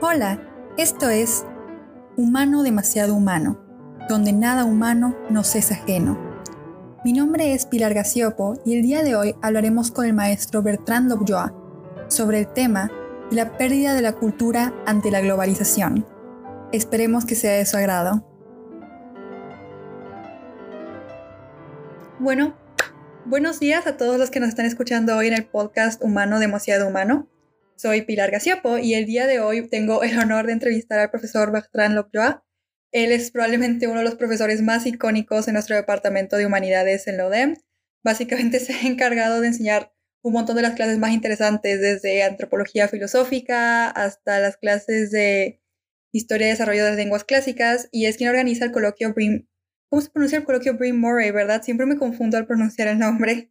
Hola, esto es Humano demasiado humano, donde nada humano nos es ajeno. Mi nombre es Pilar Gaciopo y el día de hoy hablaremos con el maestro Bertrand Lobjoa sobre el tema de la pérdida de la cultura ante la globalización. Esperemos que sea de su agrado. Bueno, buenos días a todos los que nos están escuchando hoy en el podcast Humano demasiado humano. Soy Pilar Gaciopo y el día de hoy tengo el honor de entrevistar al profesor Bertrand Lobjoa. Él es probablemente uno de los profesores más icónicos en nuestro departamento de humanidades en la. Básicamente se ha encargado de enseñar un montón de las clases más interesantes, desde antropología filosófica hasta las clases de historia y desarrollo de las lenguas clásicas, y es quien organiza el coloquio Brim. ¿Cómo se pronuncia el coloquio Brim Murray, verdad? Siempre me confundo al pronunciar el nombre.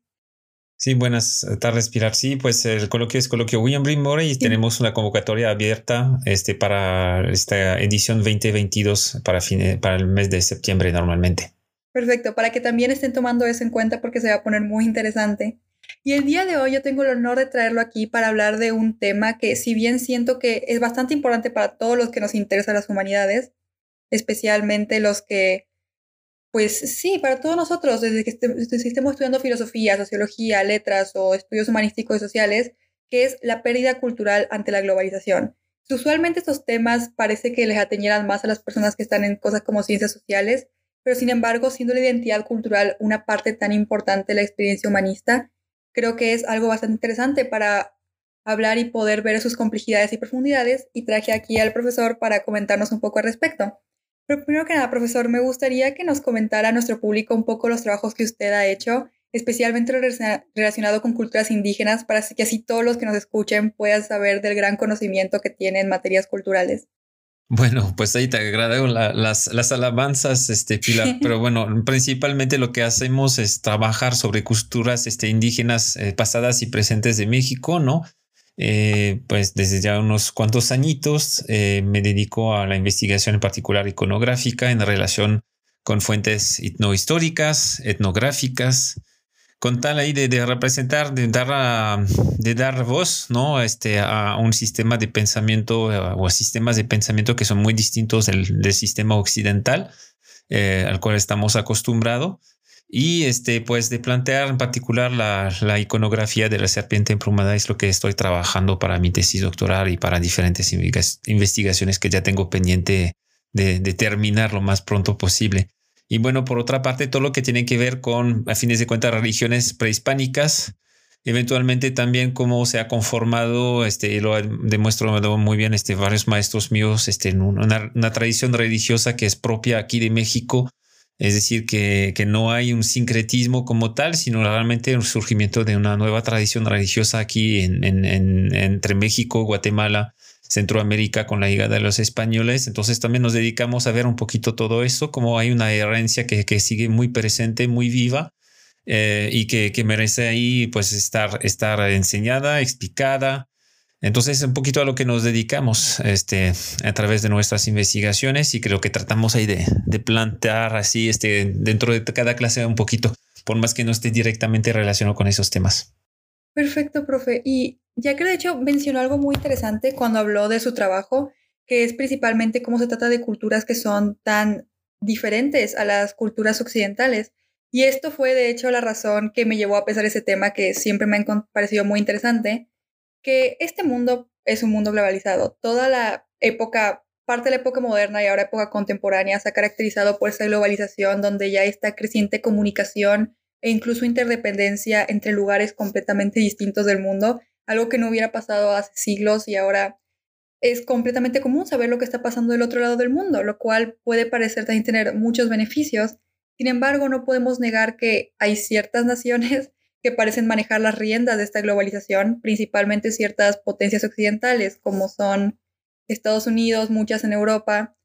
Sí, buenas tardes, Pilar. Sí, pues el coloquio es coloquio William Brimore y tenemos una convocatoria abierta este, para esta edición 2022 para, para el mes de septiembre normalmente. Perfecto, para que también estén tomando eso en cuenta porque se va a poner muy interesante. Y el día de hoy yo tengo el honor de traerlo aquí para hablar de un tema que si bien siento que es bastante importante para todos los que nos interesan las humanidades, especialmente los que pues sí, para todos nosotros, desde que estemos estudiando filosofía, sociología, letras o estudios humanísticos y sociales, que es la pérdida cultural ante la globalización. Usualmente estos temas parece que les atañeran más a las personas que están en cosas como ciencias sociales, pero sin embargo, siendo la identidad cultural una parte tan importante de la experiencia humanista, creo que es algo bastante interesante para hablar y poder ver sus complejidades y profundidades, y traje aquí al profesor para comentarnos un poco al respecto. Pero primero que nada, profesor, me gustaría que nos comentara a nuestro público un poco los trabajos que usted ha hecho, especialmente relacionado con culturas indígenas, para que así todos los que nos escuchen puedan saber del gran conocimiento que tiene en materias culturales. Bueno, pues ahí te agradezco las, las alabanzas, este, Pilar, pero bueno, principalmente lo que hacemos es trabajar sobre culturas este, indígenas eh, pasadas y presentes de México, ¿no? Eh, pues desde ya unos cuantos añitos eh, me dedico a la investigación en particular iconográfica en relación con fuentes etnohistóricas, etnográficas, con tal ahí de, representar, de dar, de dar voz ¿no? este, a un sistema de pensamiento eh, o a sistemas de pensamiento que son muy distintos del, del sistema occidental al cual estamos acostumbrados y este, pues de plantear en particular la, la, iconografía de la serpiente emplumada es lo que estoy trabajando para mi tesis doctoral y para diferentes investigaciones que ya tengo pendiente de, de, terminar lo más pronto posible. Y bueno, por otra parte, todo lo que tiene que ver con, a fines de cuentas, religiones prehispánicas, eventualmente también cómo se ha conformado, este, lo demuestro muy bien este, varios maestros míos, este, en una, una tradición religiosa que es propia aquí de México, es decir, que, no hay un sincretismo como tal, sino realmente el surgimiento de una nueva tradición religiosa aquí en, entre México, Guatemala, Centroamérica con la llegada de los españoles. Entonces también nos dedicamos a ver un poquito todo eso, como hay una herencia que, sigue muy presente, muy viva eh, y que, que, merece ahí pues estar, estar enseñada, explicada, entonces, un poquito a lo que nos dedicamos este, a través de nuestras investigaciones y creo que tratamos ahí de, de plantear así este, dentro de cada clase un poquito, por más que no esté directamente relacionado con esos temas. Perfecto, profe. Y ya que de hecho mencionó algo muy interesante cuando habló de su trabajo, que es principalmente cómo se trata de culturas que son tan diferentes a las culturas occidentales. Y esto fue de hecho la razón que me llevó a pensar ese tema que siempre me ha parecido muy interesante, que este mundo es un mundo globalizado. Toda la época, parte de la época moderna y ahora época contemporánea se ha caracterizado por esa globalización donde ya está creciente comunicación e incluso interdependencia entre lugares completamente distintos del mundo, algo que no hubiera pasado hace siglos y ahora es completamente común saber lo que está pasando del otro lado del mundo, lo cual puede parecer también tener muchos beneficios. Sin embargo, no podemos negar que hay ciertas naciones que parecen manejar las riendas de esta globalización, principalmente ciertas potencias occidentales, como son Estados Unidos, muchas en Europa.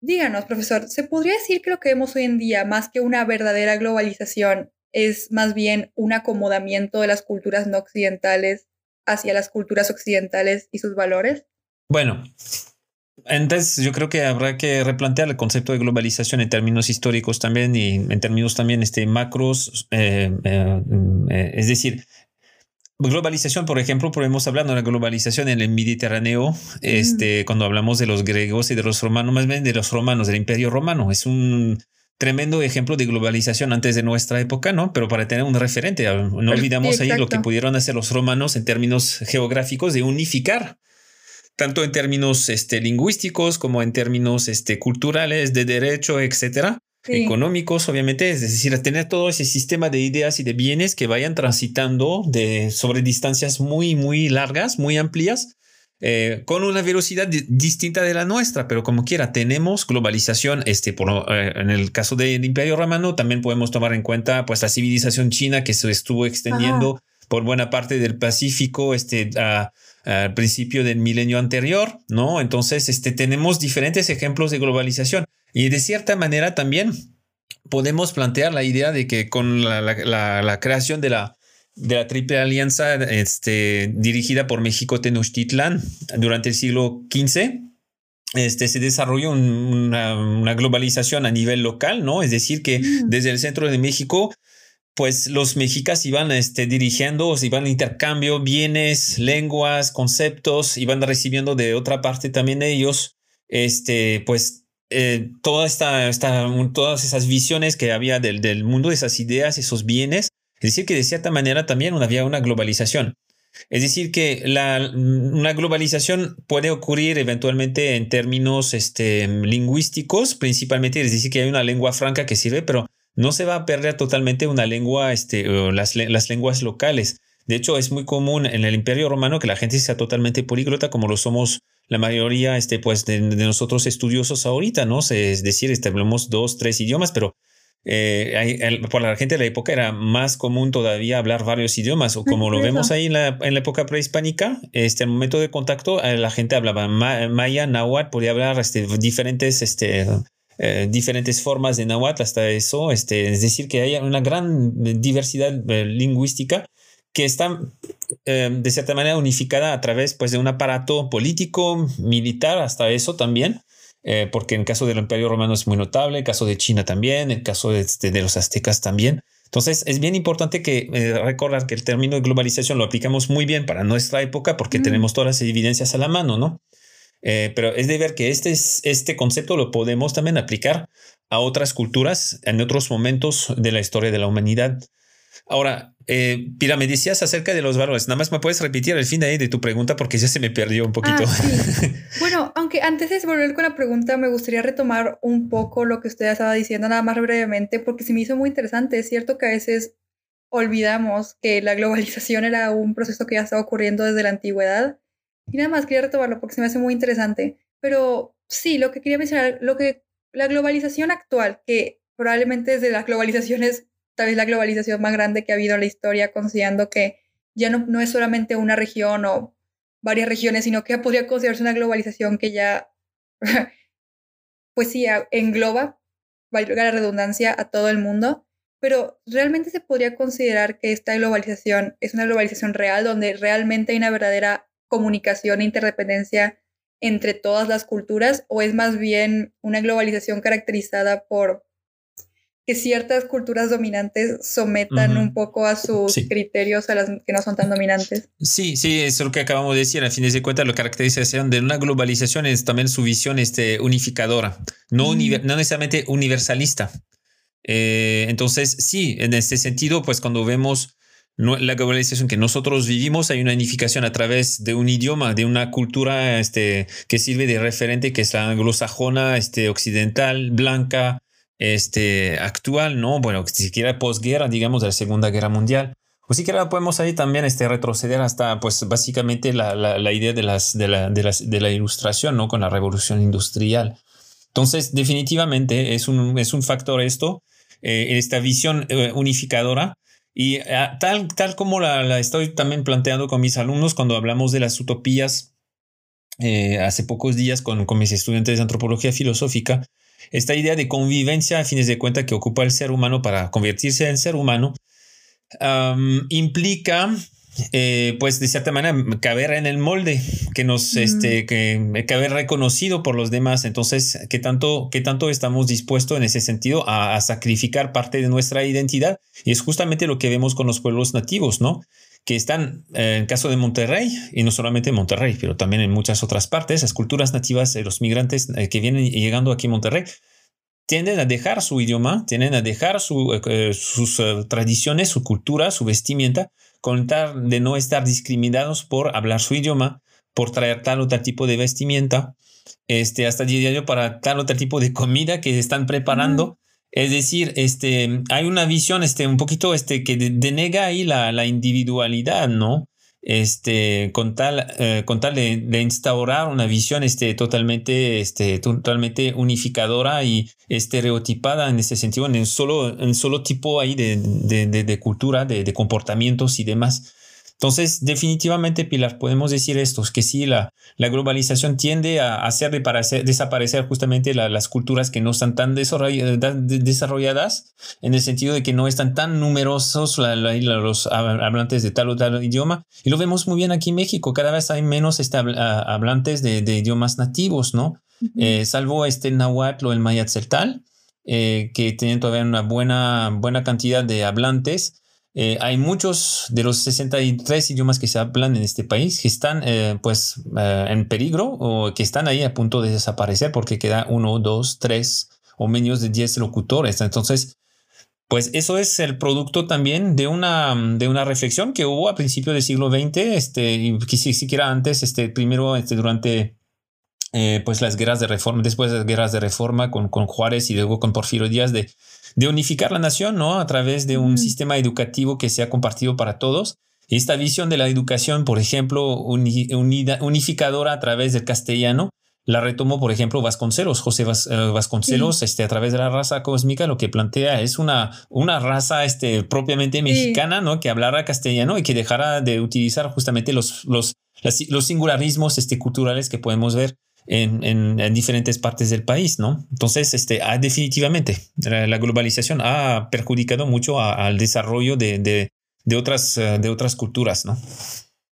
Díganos, profesor, ¿se podría decir que lo que vemos hoy en día, más que una verdadera globalización, es más bien un acomodamiento de las culturas no occidentales hacia las culturas occidentales y sus valores? Bueno, entonces yo creo que habrá que replantear el concepto de globalización en términos históricos también y en términos también este, macros. Eh, eh, eh, es decir, globalización, por ejemplo, podemos hablar de una globalización en el Mediterráneo, este, cuando hablamos de los griegos y de los romanos, más bien de los romanos, del Imperio Romano. Es un tremendo ejemplo de globalización antes de nuestra época, ¿no? Pero para tener un referente, no olvidamos ahí lo que pudieron hacer los romanos en términos geográficos de unificar tanto en términos este, lingüísticos como en términos este, culturales, de derecho, etcétera, económicos, obviamente, es decir, tener todo ese sistema de ideas y de bienes que vayan transitando de, sobre distancias muy, muy largas, muy amplias, eh, con una velocidad distinta de la nuestra, pero como quiera, tenemos globalización. Este, por, eh, en el caso del Imperio Romano, también podemos tomar en cuenta pues, la civilización china que se estuvo extendiendo por buena parte del Pacífico, este, a, al principio del milenio anterior, ¿no? Entonces, este, tenemos diferentes ejemplos de globalización y de cierta manera también podemos plantear la idea de que con la, creación de la, de la Triple Alianza este, dirigida por México Tenochtitlan durante el siglo XV, este, se desarrolló una, una, globalización a nivel local, ¿no? Es decir, que mm. desde el centro de México pues los mexicas iban este, dirigiendo, iban intercambio, bienes, lenguas, conceptos, iban recibiendo de otra parte también ellos, este, pues eh, toda esta, esta, todas esas visiones que había del, del, mundo, esas ideas, esos bienes. Es decir, que de cierta manera también había una globalización. Es decir, que la, una globalización puede ocurrir eventualmente en términos este, lingüísticos, principalmente, es decir, que hay una lengua franca que sirve, pero no se va a perder totalmente una lengua, este, las, las lenguas locales. De hecho, es muy común en el Imperio Romano que la gente sea totalmente políglota, como lo somos la mayoría este, pues, de, nosotros estudiosos ahorita, ¿no? Es decir, hablamos dos, tres idiomas, pero eh, por la gente de la época era más común todavía hablar varios idiomas, o como lo vemos ahí en la, en la época prehispánica, este, el momento de contacto, eh, la gente hablaba maya, náhuatl, podía hablar este, diferentes este, eh, diferentes formas de náhuatl hasta eso, este, es decir, que hay una gran diversidad eh, lingüística que está eh, de cierta manera unificada a través pues, de un aparato político, militar, hasta eso también, porque en el caso del Imperio Romano es muy notable, el caso de China también, el caso de, este, de, los aztecas también. Entonces es bien importante que recordar que el término de globalización lo aplicamos muy bien para nuestra época porque tenemos todas las evidencias a la mano, ¿no? Eh, pero es de ver que este, este concepto lo podemos también aplicar a otras culturas en otros momentos de la historia de la humanidad. Ahora, eh, Pira, me decías acerca de los valores. Nada más me puedes repetir el fin de, ahí de tu pregunta porque ya se me perdió un poquito. Ah, bueno, aunque antes de volver con la pregunta, me gustaría retomar un poco lo que usted estaba diciendo, nada más brevemente, porque se me hizo muy interesante. Es cierto que a veces olvidamos que la globalización era un proceso que ya estaba ocurriendo desde la antigüedad y nada más quería retomarlo porque se me hace muy interesante. Pero sí, lo que quería mencionar, lo que la globalización actual, que probablemente es de las globalizaciones, tal vez la globalización más grande que ha habido en la historia, considerando que ya no, no es solamente una región o varias regiones, sino que podría considerarse una globalización que ya, pues sí, engloba, valga la redundancia, a todo el mundo. Pero realmente se podría considerar que esta globalización es una globalización real, donde realmente hay una verdadera comunicación e interdependencia entre todas las culturas o es más bien una globalización caracterizada por que ciertas culturas dominantes sometan un poco a sus criterios a las que no son tan dominantes. Sí, sí, es lo que acabamos de decir. A fin de cuentas, la caracterización de una globalización es también su visión este, unificadora, no, no necesariamente universalista. Eh, entonces, sí, en este sentido, pues cuando vemos la globalización que nosotros vivimos, hay una unificación a través de un idioma, de una cultura este, que sirve de referente, que es la anglosajona, este, occidental, blanca, este, actual, ¿no? Bueno, siquiera posguerra, digamos, de la Segunda Guerra Mundial. O siquiera podemos ahí también este, retroceder hasta, pues, básicamente la, la, idea de, las, de, la, de, la ilustración, ¿no? Con la revolución industrial. Entonces, definitivamente es un, es un factor esto, eh, esta visión eh, unificadora y ah, tal, tal como la, estoy también planteando con mis alumnos cuando hablamos de las utopías eh, hace pocos días con, con mis estudiantes de antropología filosófica, esta idea de convivencia a fines de cuenta que ocupa el ser humano para convertirse en ser humano implica eh, pues de cierta manera caber en el molde, que nos, este, que caber reconocido por los demás. Entonces, ¿qué tanto, qué tanto estamos dispuestos en ese sentido a, sacrificar parte de nuestra identidad? Y es justamente lo que vemos con los pueblos nativos, ¿no? que están, en el caso de Monterrey, y no solamente en Monterrey, pero también en muchas otras partes, las culturas nativas de los migrantes que vienen llegando aquí a Monterrey, tienden a dejar su idioma, tienden a dejar sus tradiciones, su cultura, su vestimenta, con tal de no estar discriminados por hablar su idioma, por traer tal o tal tipo de vestimenta, este, hasta diario para tal o tal tipo de comida que están preparando. Es decir, este, hay una visión este, un poquito este, que denega ahí la, la individualidad, ¿no? Este, con tal, eh, con tal de, instaurar una visión este, totalmente, este, totalmente unificadora y estereotipada en ese sentido, en solo, en solo tipo ahí de, de, de cultura, de, comportamientos y demás. Entonces, definitivamente, Pilar, podemos decir esto, que sí, la, la globalización tiende a hacer desaparecer justamente las culturas que no están tan desarrolladas, en el sentido de que no están tan numerosos los hablantes de tal o tal idioma. Y lo vemos muy bien aquí en México, cada vez hay menos este, hablantes de, idiomas nativos, ¿no? Eh, salvo este náhuatl o el maya eh, que tienen todavía una buena, buena cantidad de hablantes. Eh, hay muchos de los 63 idiomas que se hablan en este país que están eh, pues eh, en peligro o que están ahí a punto de desaparecer porque queda uno, dos, tres o menos de 10 locutores. Entonces, pues eso es el producto también de una, de una reflexión que hubo a principios del siglo XX, este, y siquiera antes, este, primero este, durante pues las guerras de reforma, después de las guerras de reforma con, con Juárez y luego con Porfirio Díaz de de unificar la nación, ¿no? A través de un sistema educativo que sea compartido para todos. Esta visión de la educación, por ejemplo, unificadora a través del castellano, la retomó, por ejemplo, Vasconcelos, José eh, Vasconcelos, este, a través de la raza cósmica, lo que plantea es una, una raza este, propiamente mexicana, ¿no? Que hablara castellano y que dejara de utilizar justamente los, los, los singularismos este, culturales que podemos ver en, diferentes partes del país, ¿no? Entonces, este, ah, definitivamente, la, globalización ha perjudicado mucho al desarrollo de, otras, eh, de otras culturas, ¿no?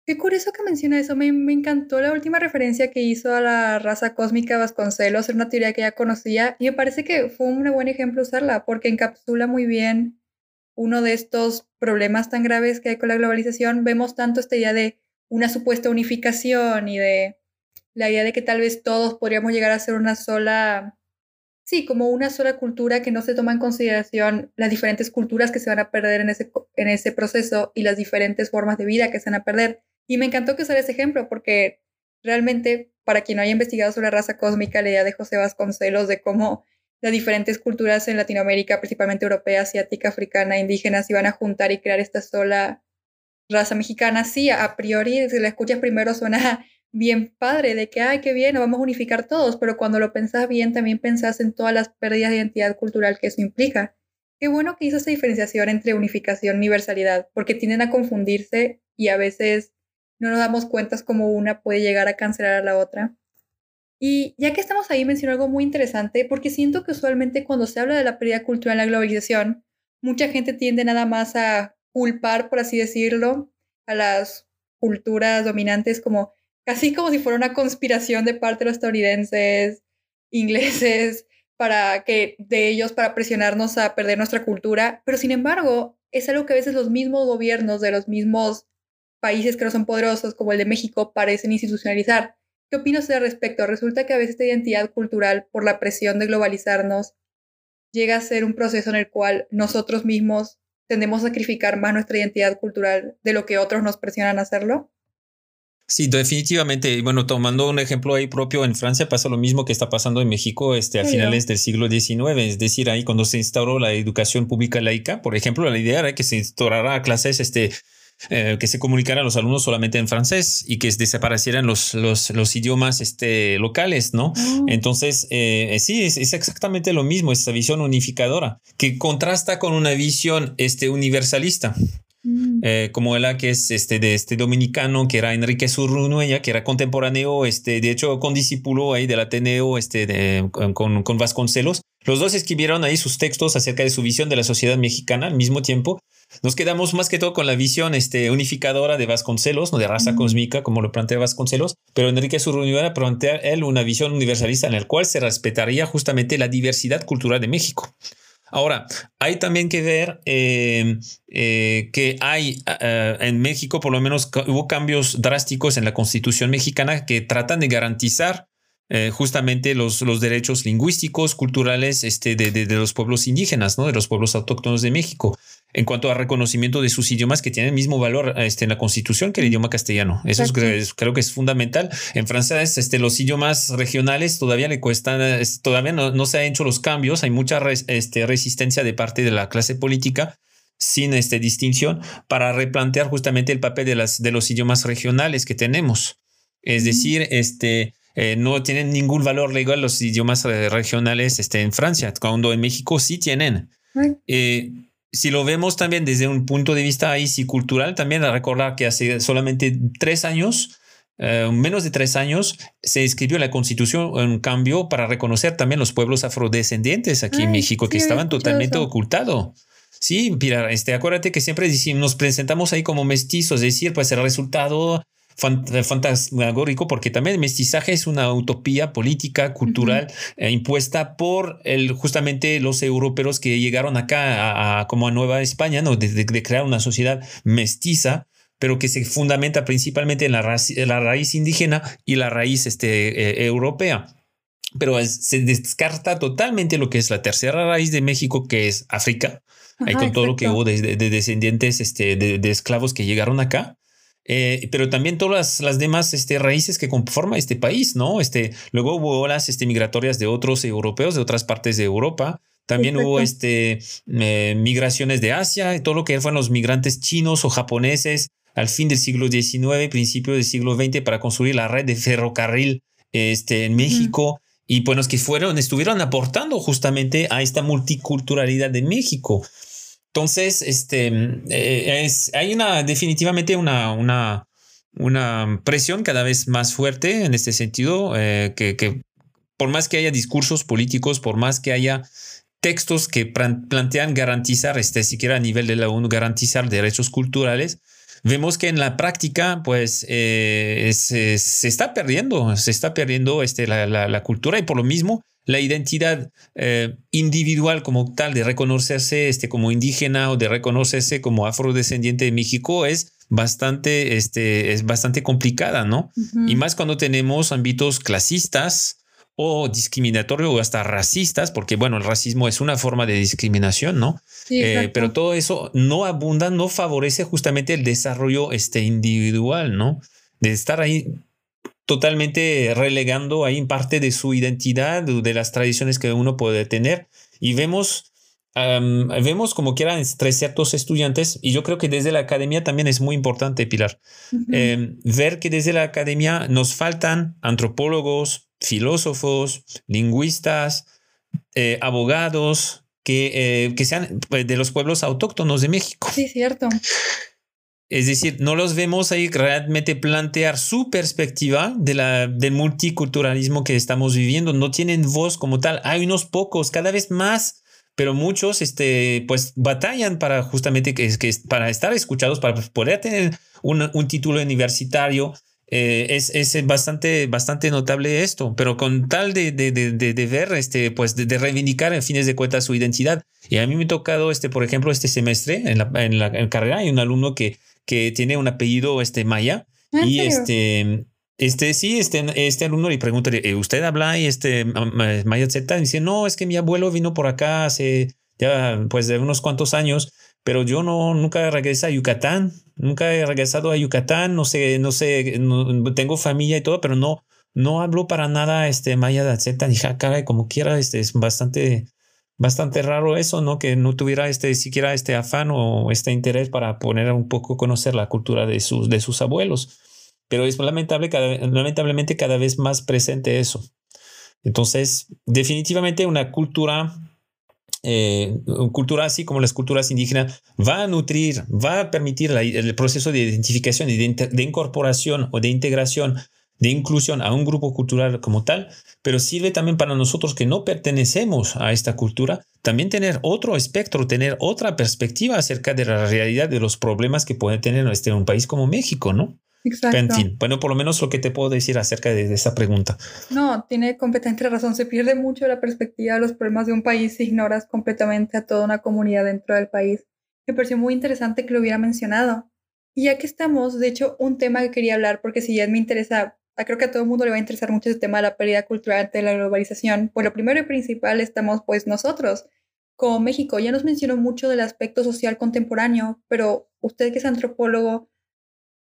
Qué curioso que menciona eso. Me, me, encantó la última referencia que hizo a la raza cósmica Vasconcelos, era una teoría que ya conocía y me parece que fue un buen ejemplo usarla porque encapsula muy bien uno de estos problemas tan graves que hay con la globalización. Vemos tanto esta idea de una supuesta unificación y de la idea de que tal vez todos podríamos llegar a ser una sola, sí, como una sola cultura que no se toma en consideración las diferentes culturas que se van a perder en ese, en ese proceso y las diferentes formas de vida que se van a perder. Y me encantó que usara ese ejemplo porque realmente, para quien no haya investigado sobre la raza cósmica, la idea de José Vasconcelos de cómo las diferentes culturas en Latinoamérica, principalmente europea, asiática, africana, indígena, se iban a juntar y crear esta sola raza mexicana, sí, a priori, si la escuchas primero suena bien padre de que, ay, qué bien, nos vamos a unificar todos, pero cuando lo pensás bien, también pensás en todas las pérdidas de identidad cultural que eso implica. Qué bueno que hizo esa diferenciación entre unificación y universalidad, porque tienden a confundirse y a veces no nos damos cuenta cómo una puede llegar a cancelar a la otra. Y ya que estamos ahí, menciono algo muy interesante, porque siento que usualmente cuando se habla de la pérdida cultural en la globalización, mucha gente tiende nada más a culpar, por así decirlo, a las culturas dominantes como casi como si fuera una conspiración de parte de los estadounidenses, ingleses, para que de ellos para presionarnos a perder nuestra cultura, pero sin embargo, es algo que a veces los mismos gobiernos de los mismos países que no son poderosos, como el de México, parecen institucionalizar. ¿Qué opinas al respecto? Resulta que a veces esta identidad cultural, por la presión de globalizarnos, llega a ser un proceso en el cual nosotros mismos tendemos a sacrificar más nuestra identidad cultural de lo que otros nos presionan a hacerlo. Sí, definitivamente. Bueno, tomando un ejemplo ahí propio, en Francia pasa lo mismo que está pasando en México este, a finales del siglo XIX. Es decir, ahí cuando se instauró la educación pública laica, por ejemplo, la idea era que se instaurara clases este, eh, que se comunicaran los alumnos solamente en francés y que desaparecieran los, los, los idiomas este, locales, ¿no? Oh. Entonces, eh, sí, es, es, exactamente lo mismo, esa visión unificadora, que contrasta con una visión este, universalista. Mm. Eh, como la que es este de este dominicano que era Enrique Surrunueña, que era contemporáneo, este, de hecho, con discípulo ahí del Ateneo, este, de, con, con, Vasconcelos. Los dos escribieron ahí sus textos acerca de su visión de la sociedad mexicana al mismo tiempo. Nos quedamos más que todo con la visión este, unificadora de Vasconcelos, ¿no? de raza mm. cósmica, como lo plantea Vasconcelos, pero Enrique Surrunueña plantea él una visión universalista en la cual se respetaría justamente la diversidad cultural de México. Ahora, hay también que ver eh, eh, que hay eh, en México, por lo menos hubo cambios drásticos en la constitución mexicana que tratan de garantizar justamente los, los, derechos lingüísticos, culturales este, de, de, los pueblos indígenas, ¿no? de los pueblos autóctonos de México en cuanto a reconocimiento de sus idiomas que tienen el mismo valor este, en la constitución que el idioma castellano. Eso es, creo, que es fundamental. En Francia, este, los idiomas regionales todavía le cuestan, todavía no, se han hecho los cambios. Hay mucha este, resistencia de parte de la clase política sin este, distinción para replantear justamente el papel de, las, de los idiomas regionales que tenemos. Es decir, este, eh, no tienen ningún valor legal los idiomas eh, regionales este, en Francia, cuando en México sí tienen. Eh, si lo vemos también desde un punto de vista ahí sí cultural, también a recordar que hace solamente tres años, eh, menos de tres años, se escribió la constitución un cambio para reconocer también los pueblos afrodescendientes aquí en México que estaban totalmente ocultados. Sí, Pilar, este, acuérdate que siempre decimos, nos presentamos ahí como mestizos, es decir, pues el resultado fantasmagórico porque también el mestizaje es una utopía política, cultural, eh, impuesta por el, justamente los europeos que llegaron acá a, como a Nueva España, ¿no? De, crear una sociedad mestiza pero que se fundamenta principalmente en la, la raíz indígena y la raíz este, eh, europea. Pero se descarta totalmente lo que es la tercera raíz de México, que es África, ahí con todo lo que hubo de, descendientes este, de, esclavos que llegaron acá. Eh, pero también todas las, demás este, raíces que conforman este país, ¿no? Este, luego hubo olas este, migratorias de otros europeos, de otras partes de Europa. También hubo este, eh, migraciones de Asia, y todo lo que fueron los migrantes chinos o japoneses al fin del siglo XIX, principio del siglo XX, para construir la red de ferrocarril este, en México. Y pues los que fueron, estuvieron aportando justamente a esta multiculturalidad de México. Entonces, este, eh, es, hay una, definitivamente una, una, una presión cada vez más fuerte en este sentido, eh, que, que, por más que haya discursos políticos, por más que haya textos que plantean garantizar, este, siquiera a nivel de la ONU, garantizar derechos culturales, vemos que en la práctica, pues, eh, se, se, está perdiendo, se está perdiendo este, la, la, la cultura y por lo mismo la identidad eh, individual como tal de reconocerse este, como indígena o de reconocerse como afrodescendiente de México es bastante, este, es bastante complicada, ¿no? Y más cuando tenemos ámbitos clasistas o discriminatorios o hasta racistas, porque bueno, el racismo es una forma de discriminación, ¿no? Eh, pero todo eso no abunda, no favorece justamente el desarrollo este, individual, ¿no? De estar ahí totalmente relegando ahí parte de su identidad, de las tradiciones que uno puede tener. Y vemos, vemos como quieran entre ciertos estudiantes, y yo creo que desde la academia también es muy importante, Pilar, em, ver que desde la academia nos faltan antropólogos, filósofos, lingüistas, eh, abogados, que, eh, que sean pues, de los pueblos autóctonos de México. Sí, cierto. Es decir, no los vemos ahí realmente plantear su perspectiva de la, del multiculturalismo que estamos viviendo. No tienen voz como tal. Hay unos pocos, cada vez más, pero muchos, este, pues batallan para justamente que, que para estar escuchados, para poder tener un, un título universitario. Eh, es, es, bastante, bastante notable esto, pero con tal de, de, de, de ver, este, pues de, reivindicar en fines de cuentas su identidad. Y a mí me ha tocado, este, por ejemplo, este semestre en la, en la en carrera, hay un alumno que que tiene un apellido este, maya. Ah, y este, este, sí, este, este alumno le pregunta, eh, ¿usted habla y este maya Z? dice, no, es que mi abuelo vino por acá hace ya, pues, de unos cuantos años, pero yo no, nunca regresé a Yucatán, nunca he regresado a Yucatán, no sé, no sé, tengo familia y todo, pero no, no hablo para nada este maya Z, dije, ah, como quiera, este es bastante, bastante raro eso, ¿no? Que no tuviera este, siquiera este afán o este interés para poner un poco conocer la cultura de sus, de sus abuelos. Pero es lamentable, lamentablemente cada vez más presente eso. Entonces, definitivamente una cultura, eh, una cultura así como las culturas indígenas, va a nutrir, va a permitir el proceso de identificación y de incorporación o de integración de inclusión a un grupo cultural como tal, pero sirve también para nosotros que no pertenecemos a esta cultura, también tener otro espectro, tener otra perspectiva acerca de la realidad de los problemas que puede tener este, un país como México, ¿no? Exacto. En fin, bueno, por lo menos lo que te puedo decir acerca de, esa pregunta. No, tiene completamente razón. Se pierde mucho la perspectiva de los problemas de un país si ignoras completamente a toda una comunidad dentro del país. Me pareció muy interesante que lo hubiera mencionado. Y ya que estamos, de hecho, un tema que quería hablar, porque si ya me interesa, creo que a todo el mundo le va a interesar mucho ese tema de la pérdida cultural ante la globalización. Pues lo primero y principal estamos pues nosotros, como México. Ya nos mencionó mucho del aspecto social contemporáneo, pero usted que es antropólogo,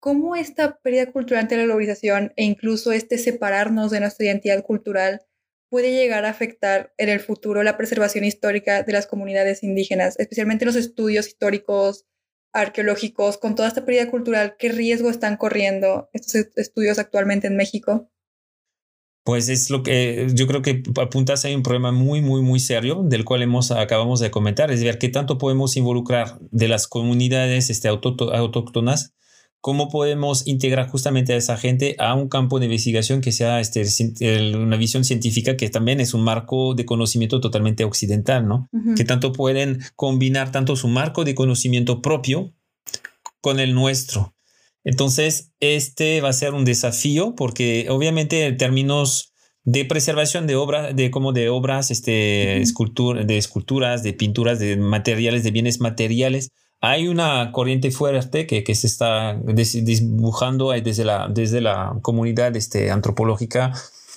¿cómo esta pérdida cultural ante la globalización e incluso este separarnos de nuestra identidad cultural puede llegar a afectar en el futuro la preservación histórica de las comunidades indígenas, especialmente los estudios históricos, arqueológicos, con toda esta pérdida cultural? ¿Qué riesgo están corriendo estos estudios actualmente en México? Pues es lo que yo creo que apuntas hay un problema muy, muy, muy serio del cual hemos, acabamos de comentar, es ver qué tanto podemos involucrar de las comunidades este, autóctonas cómo podemos integrar justamente a esa gente a un campo de investigación que sea este, una visión científica que también es un marco de conocimiento totalmente occidental, ¿no? Que tanto pueden combinar tanto su marco de conocimiento propio con el nuestro. Entonces, este va a ser un desafío porque obviamente en términos de preservación de obras, de como de obras, este, de esculturas, de pinturas, de materiales, de bienes materiales, hay una corriente fuerte que, que se está dibujando desde la, desde la comunidad este, antropológica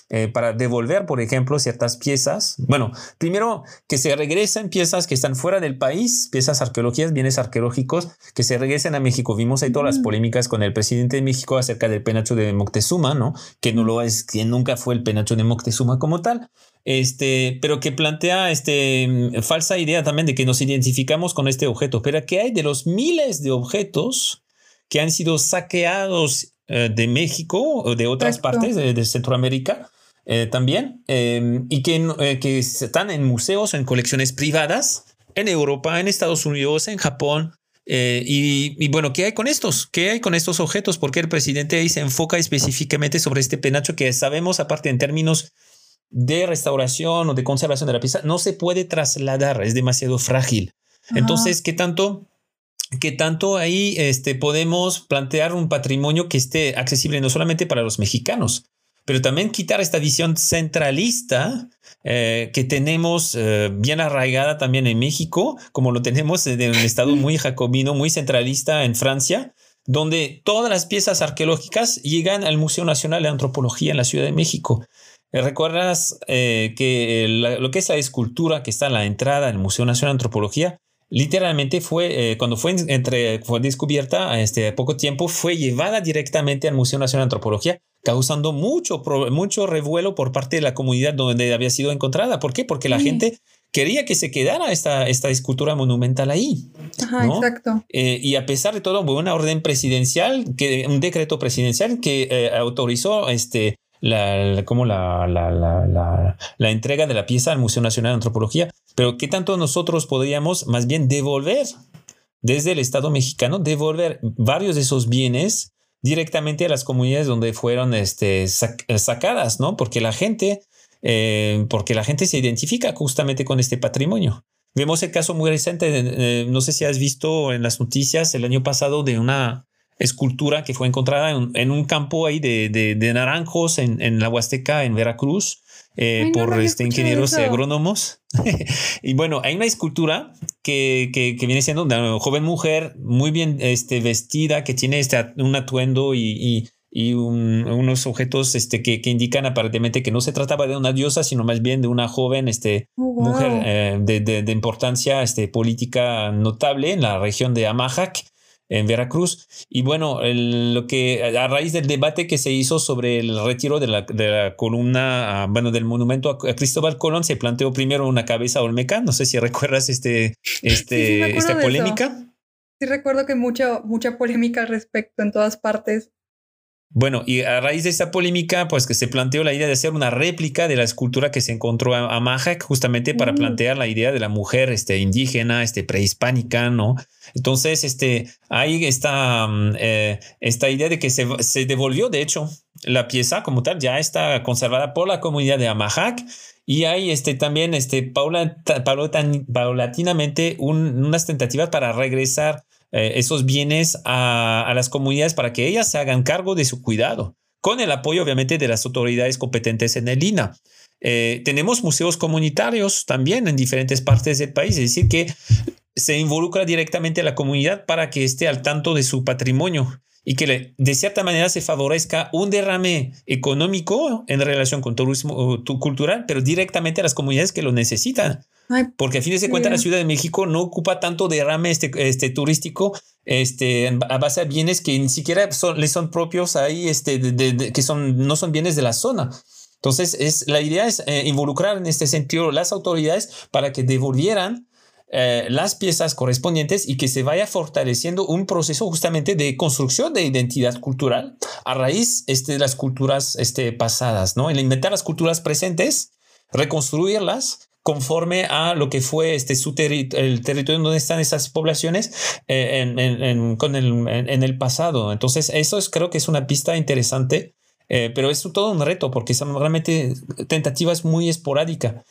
eh, para devolver, por ejemplo, ciertas piezas. Bueno, primero que se regresen piezas que están fuera del país, piezas arqueológicas, bienes arqueológicos, que se regresen a México. Vimos ahí todas las polémicas con el presidente de México acerca del penacho de Moctezuma, ¿no? Que no lo es, que nunca fue el penacho de Moctezuma como tal. Este, pero que plantea este, falsa idea también de que nos identificamos con este objeto. Pero ¿qué hay de los miles de objetos que han sido saqueados eh, de México o de otras partes de Centroamérica? Eh, también, em, y que, eh, que están en museos o en colecciones privadas en Europa, en Estados Unidos, en Japón. Eh, y, bueno, ¿qué hay con estos? ¿Qué hay con estos objetos? Porque el presidente ahí se enfoca específicamente sobre este penacho que sabemos, aparte en términos de restauración o de conservación de la pieza, no se puede trasladar, es demasiado frágil. Entonces, ¿qué tanto? ¿Qué tanto ahí este, podemos plantear un patrimonio que esté accesible no solamente para los mexicanos, pero también quitar esta visión centralista eh, que tenemos eh, bien arraigada también en México, como lo tenemos en un estado muy jacobino, muy centralista en Francia, donde todas las piezas arqueológicas llegan al Museo Nacional de Antropología en la Ciudad de México. Eh, ¿Recuerdas que lo que es la escultura que está en la entrada del Museo Nacional de Antropología literalmente fue, cuando fue, entre, fue descubierta este poco tiempo, fue llevada directamente al Museo Nacional de Antropología causando mucho, mucho revuelo por parte de la comunidad donde había sido encontrada. ¿Por qué? Porque la gente quería que se quedara esta, esta escultura monumental ahí. Ajá, exacto. Eh, y a pesar de todo, hubo una orden presidencial, que, un decreto presidencial que eh, autorizó este, la, como la, la, la, la, entrega de la pieza al Museo Nacional de Antropología. Pero ¿qué tanto nosotros podríamos más bien devolver desde el Estado mexicano, devolver varios de esos bienes directamente a las comunidades donde fueron este, eh, sacadas, ¿no? Porque la gente, eh, porque la gente se identifica justamente con este patrimonio. Vemos el caso muy reciente, eh, no sé si has visto en las noticias el año pasado de una escultura que fue encontrada en, un campo ahí de, de, naranjos en, en, la Huasteca, en Veracruz, eh, por este, ingenieros agrónomos. y bueno, hay una escultura que, que, viene siendo una joven mujer muy bien este, vestida, que tiene este, un atuendo y, y, unos objetos este, que, que, indican aparentemente que no se trataba de una diosa, sino más bien de una joven este, oh, mujer eh, de, de, de, importancia este, política notable en la región de Amajac en Veracruz. Y bueno, lo que a raíz del debate que se hizo sobre el retiro de la, de la columna, ah, bueno, del monumento a, Cristóbal Colón, se planteó primero una cabeza olmeca. No sé si recuerdas este, este, esta polémica. Sí, recuerdo que mucha, mucha polémica al respecto en todas partes. Bueno, y a raíz de esta polémica, pues que se planteó la idea de hacer una réplica de la escultura que se encontró a, a justamente para mm. plantear la idea de la mujer este, indígena, este, prehispánica, ¿no? Entonces, este, ahí está mm, eh, esta idea de que se, se, devolvió, de hecho, la pieza como tal, ya está conservada por la comunidad de Amajac. Y hay este, también este, paulatinamente un, unas tentativas para regresar eh, esos bienes a, las comunidades para que ellas se hagan cargo de su cuidado, con el apoyo obviamente de las autoridades competentes en el INA. Eh, tenemos museos comunitarios también en diferentes partes del país, es decir, que se involucra directamente a la comunidad para que esté al tanto de su patrimonio y que de cierta manera se favorezca un derrame económico en relación con turismo cultural, pero directamente a las comunidades que lo necesitan. Porque a fines de cuentas la Ciudad de México no ocupa tanto derrame este, este turístico este, a base de bienes que ni siquiera son, le son propios ahí, este, que son, no son bienes de la zona. Entonces, es, la idea es eh, involucrar en este sentido las autoridades para que devolvieran eh, las piezas correspondientes y que se vaya fortaleciendo un proceso justamente de construcción de identidad cultural a raíz este, de las culturas este, pasadas, ¿no? El inventar las culturas presentes, reconstruirlas conforme a lo que fue este, su el territorio donde están esas poblaciones eh, en, con el, en, el pasado. Entonces, eso es, creo que es una pista interesante, eh, pero es todo un reto porque son realmente tentativas muy esporádicas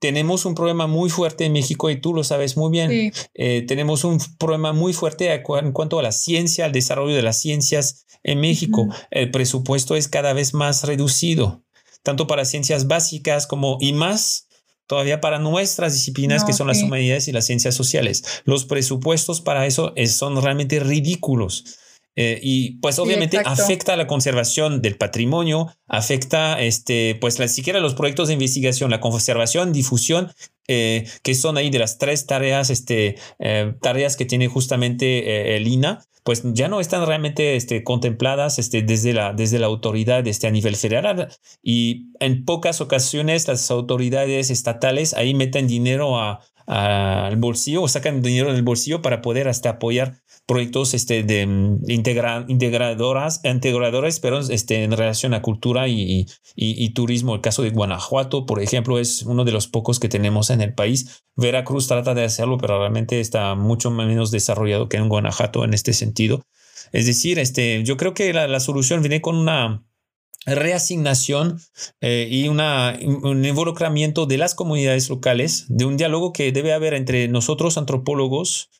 tenemos un problema muy fuerte en México y tú lo sabes muy bien. Eh, tenemos un problema muy fuerte en cuanto a la ciencia, al desarrollo de las ciencias en México. El presupuesto es cada vez más reducido, tanto para ciencias básicas como y más todavía para nuestras disciplinas que son las humanidades y las ciencias sociales. Los presupuestos para eso son realmente ridículos. Eh, y pues obviamente afecta a la conservación del patrimonio, afecta este, pues la, siquiera los proyectos de investigación, la conservación, difusión, eh, que son ahí de las tres tareas, este, eh, tareas que tiene justamente el INA, pues ya no están realmente este, contempladas este, desde, la, desde la autoridad este, a nivel federal. Y en pocas ocasiones las autoridades estatales ahí meten dinero al bolsillo o sacan dinero del bolsillo para poder hasta apoyar proyectos este, de mm, integradoras, integradores, pero este, en relación a cultura y, y, turismo. El caso de Guanajuato, por ejemplo, es uno de los pocos que tenemos en el país. Veracruz trata de hacerlo, pero realmente está mucho menos desarrollado que en Guanajuato en este sentido. Es decir, este, yo creo que la, solución viene con una reasignación eh, y una, un involucramiento de las comunidades locales, de un diálogo que debe haber entre nosotros antropólogos,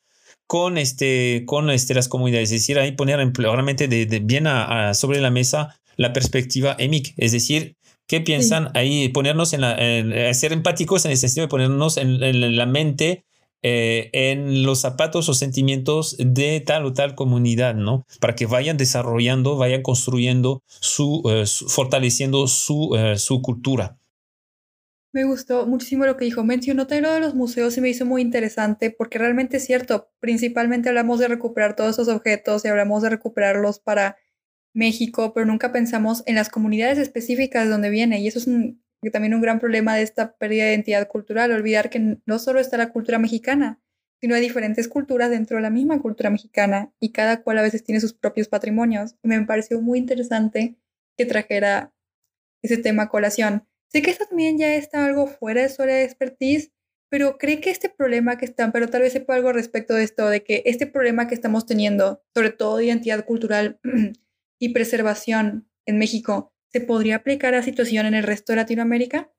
con, este, con este, las comunidades. Es decir, ahí poner realmente de, bien a, sobre la mesa la perspectiva EMIC, es decir, ¿qué piensan ahí? Ponernos en la, ser empáticos en el sentido de ponernos en, la mente eh, en los zapatos o sentimientos de tal o tal comunidad, ¿no? Para que vayan desarrollando, vayan construyendo su, eh, fortaleciendo su, eh, su cultura. Me gustó muchísimo lo que dijo. Mencionó también lo de los museos y me hizo muy interesante porque realmente es cierto. Principalmente hablamos de recuperar todos esos objetos y hablamos de recuperarlos para México, pero nunca pensamos en las comunidades específicas de donde viene. Y eso es también un gran problema de esta pérdida de identidad cultural. Olvidar que no solo está la cultura mexicana, sino hay diferentes culturas dentro de la misma cultura mexicana y cada cual a veces tiene sus propios patrimonios. Y me pareció muy interesante que trajera ese tema a colación. Sé que esto también ya está algo fuera de su área de expertise, pero cree que este problema que están, pero tal vez sepa algo respecto de esto, de que este problema que estamos teniendo, sobre todo de identidad cultural y preservación en México, ¿se podría aplicar a situación en el resto de Latinoamérica?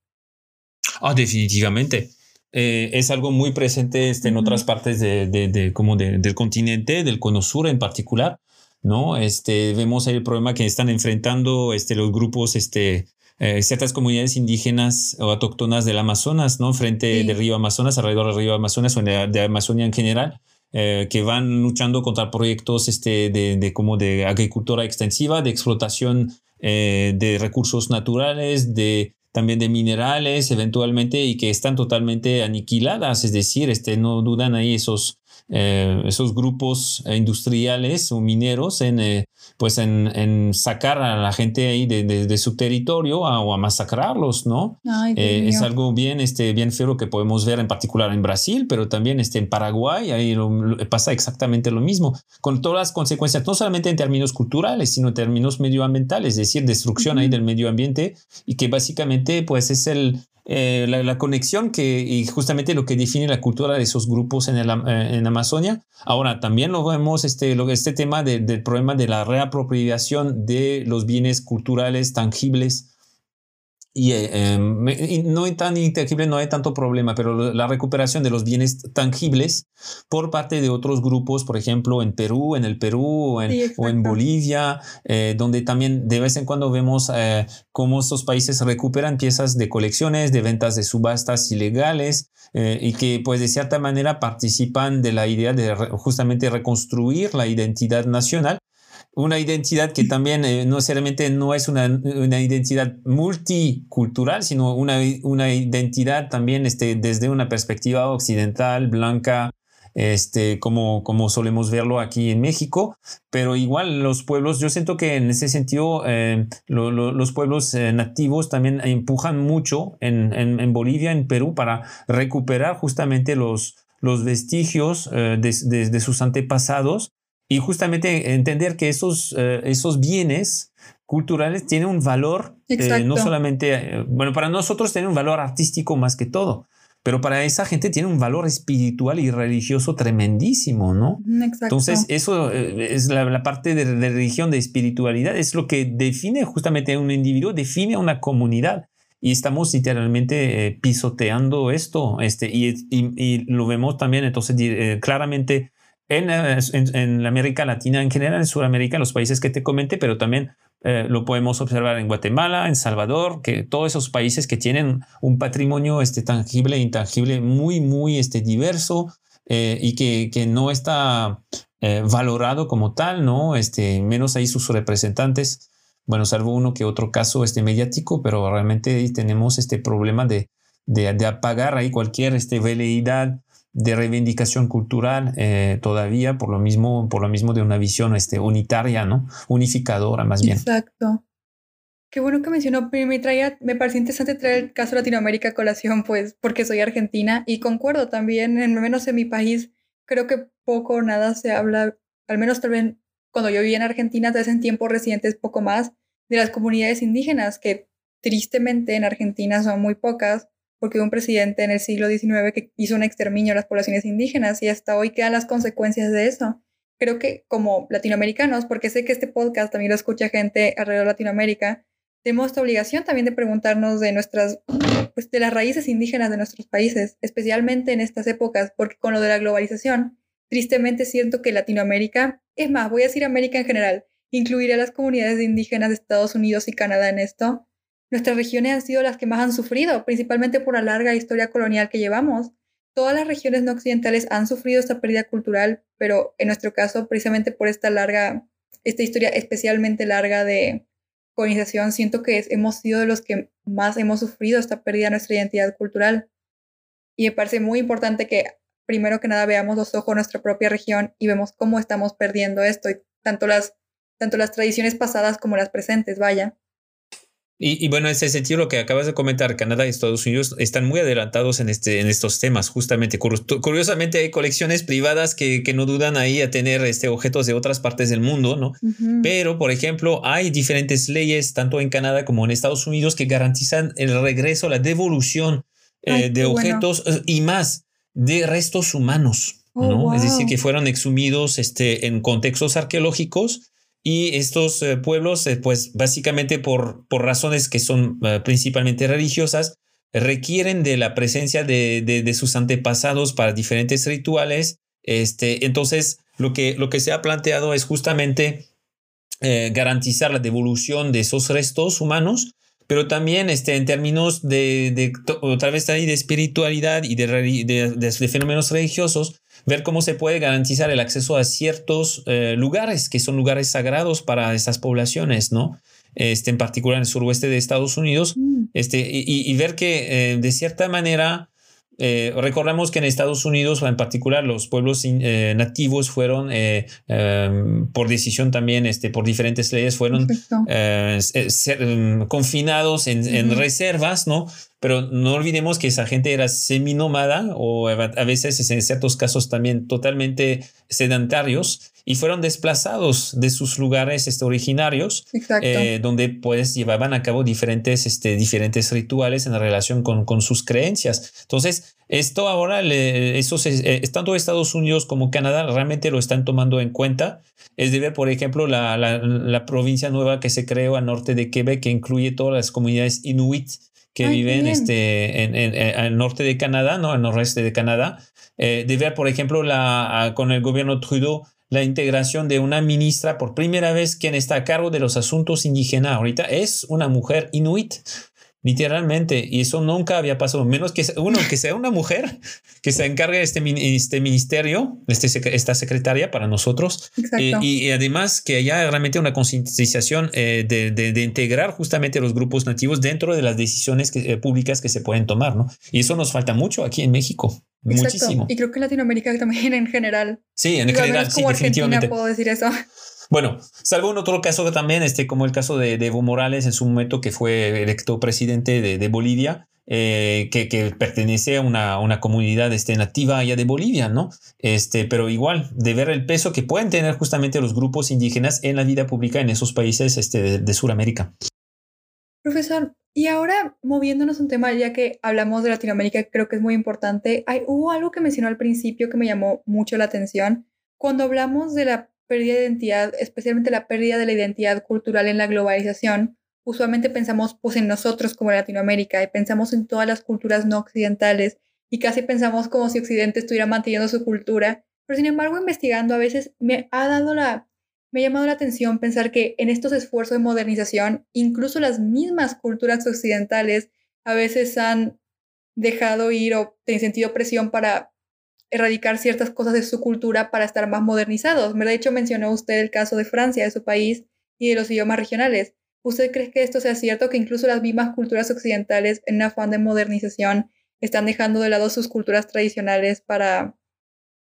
Ah, definitivamente. Eh, es algo muy presente este, en otras partes de, de, como del continente, del cono sur en particular, ¿no? Este, vemos el problema que están enfrentando este, los grupos este, eh, ciertas comunidades indígenas o autóctonas del Amazonas, ¿no? Frente del río Amazonas, alrededor del río Amazonas o de, de Amazonia en general, eh, que van luchando contra proyectos este, de, de, como de agricultura extensiva, de explotación eh, de recursos naturales, de también de minerales eventualmente y que están totalmente aniquiladas, es decir, este, no dudan ahí esos, esos grupos industriales o mineros en pues en, sacar a la gente ahí de, su territorio o a masacrarlos, ¿no? Eh, es algo bien, este, bien feo que podemos ver en particular en Brasil, pero también este, en Paraguay, ahí pasa exactamente lo mismo, con todas las consecuencias, no solamente en términos culturales, sino en términos medioambientales, es decir, destrucción ahí del medio ambiente y que básicamente pues es el, eh, la, conexión que, y justamente lo que define la cultura de esos grupos en, el, eh, en Amazonia. Ahora, también lo vemos, este, este tema del problema de la reapropiación de los bienes culturales tangibles y, eh, no es tan intangible, no hay tanto problema, pero la recuperación de los bienes tangibles por parte de otros grupos, por ejemplo, en Perú, en el Perú o en, Bolivia, eh, donde también de vez en cuando vemos eh, cómo estos países recuperan piezas de colecciones, de ventas de subastas ilegales y que pues de cierta manera participan de la idea de justamente reconstruir la identidad nacional una identidad que también eh, no necesariamente no es una, identidad multicultural, sino una, una identidad también este, desde una perspectiva occidental, blanca, este, como, como solemos verlo aquí en México, pero igual los pueblos, yo siento que en ese sentido eh, los pueblos eh, nativos también empujan mucho en, en, Bolivia, en Perú, para recuperar justamente los, los vestigios de, sus antepasados y justamente entender que esos, eh, esos bienes culturales tienen un valor, eh, no solamente, eh, bueno, para nosotros tienen un valor artístico más que todo, pero para esa gente tiene un valor espiritual y religioso tremendísimo, ¿no? Exacto. Entonces, eso es la, parte de, religión, de espiritualidad, es lo que define justamente a un individuo, define a una comunidad. Y estamos literalmente pisoteando esto, este, y, y, lo vemos también, entonces, claramente en, la América Latina en general, en Sudamérica, en los países que te comenté, pero también eh, lo podemos observar en Guatemala, en Salvador, que todos esos países que tienen un patrimonio este, tangible e intangible muy, muy este, diverso eh, y que, que, no está eh, valorado como tal, ¿no? Este, menos ahí sus representantes, bueno, salvo uno que otro caso este, mediático, pero realmente tenemos este problema de, de, de apagar ahí cualquier este, veleidad de reivindicación cultural eh, todavía por lo mismo por lo mismo de una visión este unitaria no unificadora más bien. Exacto. Qué bueno que mencionó me traía me pareció interesante traer el caso Latinoamérica a colación pues porque soy argentina y concuerdo también en menos en mi país creo que poco o nada se habla al menos también cuando yo vivía en Argentina desde en tiempos recientes poco más de las comunidades indígenas que tristemente en Argentina son muy pocas porque hubo un presidente en el siglo XIX que hizo un exterminio a las poblaciones indígenas y hasta hoy quedan las consecuencias de eso. Creo que como latinoamericanos, porque sé que este podcast también lo escucha gente alrededor de Latinoamérica, tenemos esta obligación también de preguntarnos de nuestras, pues de las raíces indígenas de nuestros países, especialmente en estas épocas, porque con lo de la globalización, tristemente siento que Latinoamérica, es más, voy a decir América en general, incluiré a las comunidades indígenas de Estados Unidos y Canadá en esto, Nuestras regiones han sido las que más han sufrido, principalmente por la larga historia colonial que llevamos. Todas las regiones no occidentales han sufrido esta pérdida cultural, pero en nuestro caso, precisamente por esta larga, esta historia especialmente larga de colonización, siento que hemos sido de los que más hemos sufrido esta pérdida de nuestra identidad cultural. Y me parece muy importante que primero que nada veamos los ojos de nuestra propia región y vemos cómo estamos perdiendo esto, tanto las, tanto las tradiciones pasadas como las presentes, vaya. Y, bueno, en ese sentido, lo que acabas de comentar, Canadá y Estados Unidos están muy adelantados en, este, en estos temas, justamente. Curiosamente, hay colecciones privadas que, que no dudan ahí a tener este, objetos de otras partes del mundo, ¿no? Pero, por ejemplo, hay diferentes leyes, tanto en Canadá como en Estados Unidos, que garantizan el regreso, la devolución eh, de objetos eh, y más de restos humanos, oh, ¿no? Es decir, que fueron exhumidos este, en contextos arqueológicos y estos eh, pueblos, eh, pues básicamente por, por razones que son eh, principalmente religiosas, requieren de la presencia de, de, sus antepasados para diferentes rituales. Este, entonces, lo que, lo que se ha planteado es justamente garantizar la devolución de esos restos humanos, pero también este, en términos de, de otra vez ahí de espiritualidad y de, de fenómenos religiosos, ver cómo se puede garantizar el acceso a ciertos eh, lugares que son lugares sagrados para estas poblaciones, ¿no? Este, en particular en el suroeste de Estados Unidos, mm. este, y, ver que eh, de cierta manera, eh, recordamos que en Estados Unidos, en particular los pueblos nativos fueron, em, por decisión también, este, por diferentes leyes, fueron em, confinados en, en reservas, ¿no? Pero no olvidemos que esa gente era seminómada o a veces en ciertos casos también totalmente sedentarios y fueron desplazados de sus lugares este, originarios, eh, donde pues llevaban a cabo diferentes, este, diferentes rituales en relación con, con sus creencias. Entonces, esto ahora, le, esos, eh, tanto Estados Unidos como Canadá realmente lo están tomando en cuenta. Es de ver, por ejemplo, la, la, la provincia nueva que se creó al norte de Quebec, que incluye todas las comunidades inuit que viven este, en, en, al norte de Canadá, ¿no? Al noroeste de Canadá. Eh, de ver, por ejemplo, la, con el gobierno Trudeau, la integración de una ministra por primera vez quien está a cargo de los asuntos indígenas ahorita es una mujer inuit. Literalmente, y eso nunca había pasado, menos que uno que sea una mujer que se encargue de este, este ministerio, este, esta secretaria para nosotros, eh, y, además que haya realmente una concientización eh, de, de, integrar justamente los grupos nativos dentro de las decisiones que, eh, públicas que se pueden tomar, ¿no? Y eso nos falta mucho aquí en México. Muchísimo. Y creo que en Latinoamérica también en general. Sí, en general, sí, definitivamente. puedo decir eso. Bueno, salvo en otro caso también, este, como el caso de, Evo Morales en su momento, que fue electo presidente de, Bolivia, eh, que, pertenece a una, comunidad este, nativa allá de Bolivia, ¿no? Este, pero igual, de ver el peso que pueden tener justamente los grupos indígenas en la vida pública en esos países este, de, de Sudamérica. Profesor, y ahora moviéndonos un tema, ya que hablamos de Latinoamérica, creo que es muy importante, hay, hubo algo que mencionó al principio que me llamó mucho la atención. Cuando hablamos de la pérdida de identidad, especialmente la pérdida de la identidad cultural en la globalización, usualmente pensamos pues en nosotros como Latinoamérica y pensamos en todas las culturas no occidentales y casi pensamos como si Occidente estuviera manteniendo su cultura, pero sin embargo investigando a veces me ha dado la me ha llamado la atención pensar que en estos esfuerzos de modernización, incluso las mismas culturas occidentales a veces han dejado ir o sentido presión para erradicar ciertas cosas de su cultura para estar más modernizados. De hecho, mencionó usted el caso de Francia, de su país, y de los idiomas regionales. ¿Usted cree que esto sea cierto, que incluso las mismas culturas occidentales, en un afán de modernización, están dejando de lado sus culturas tradicionales para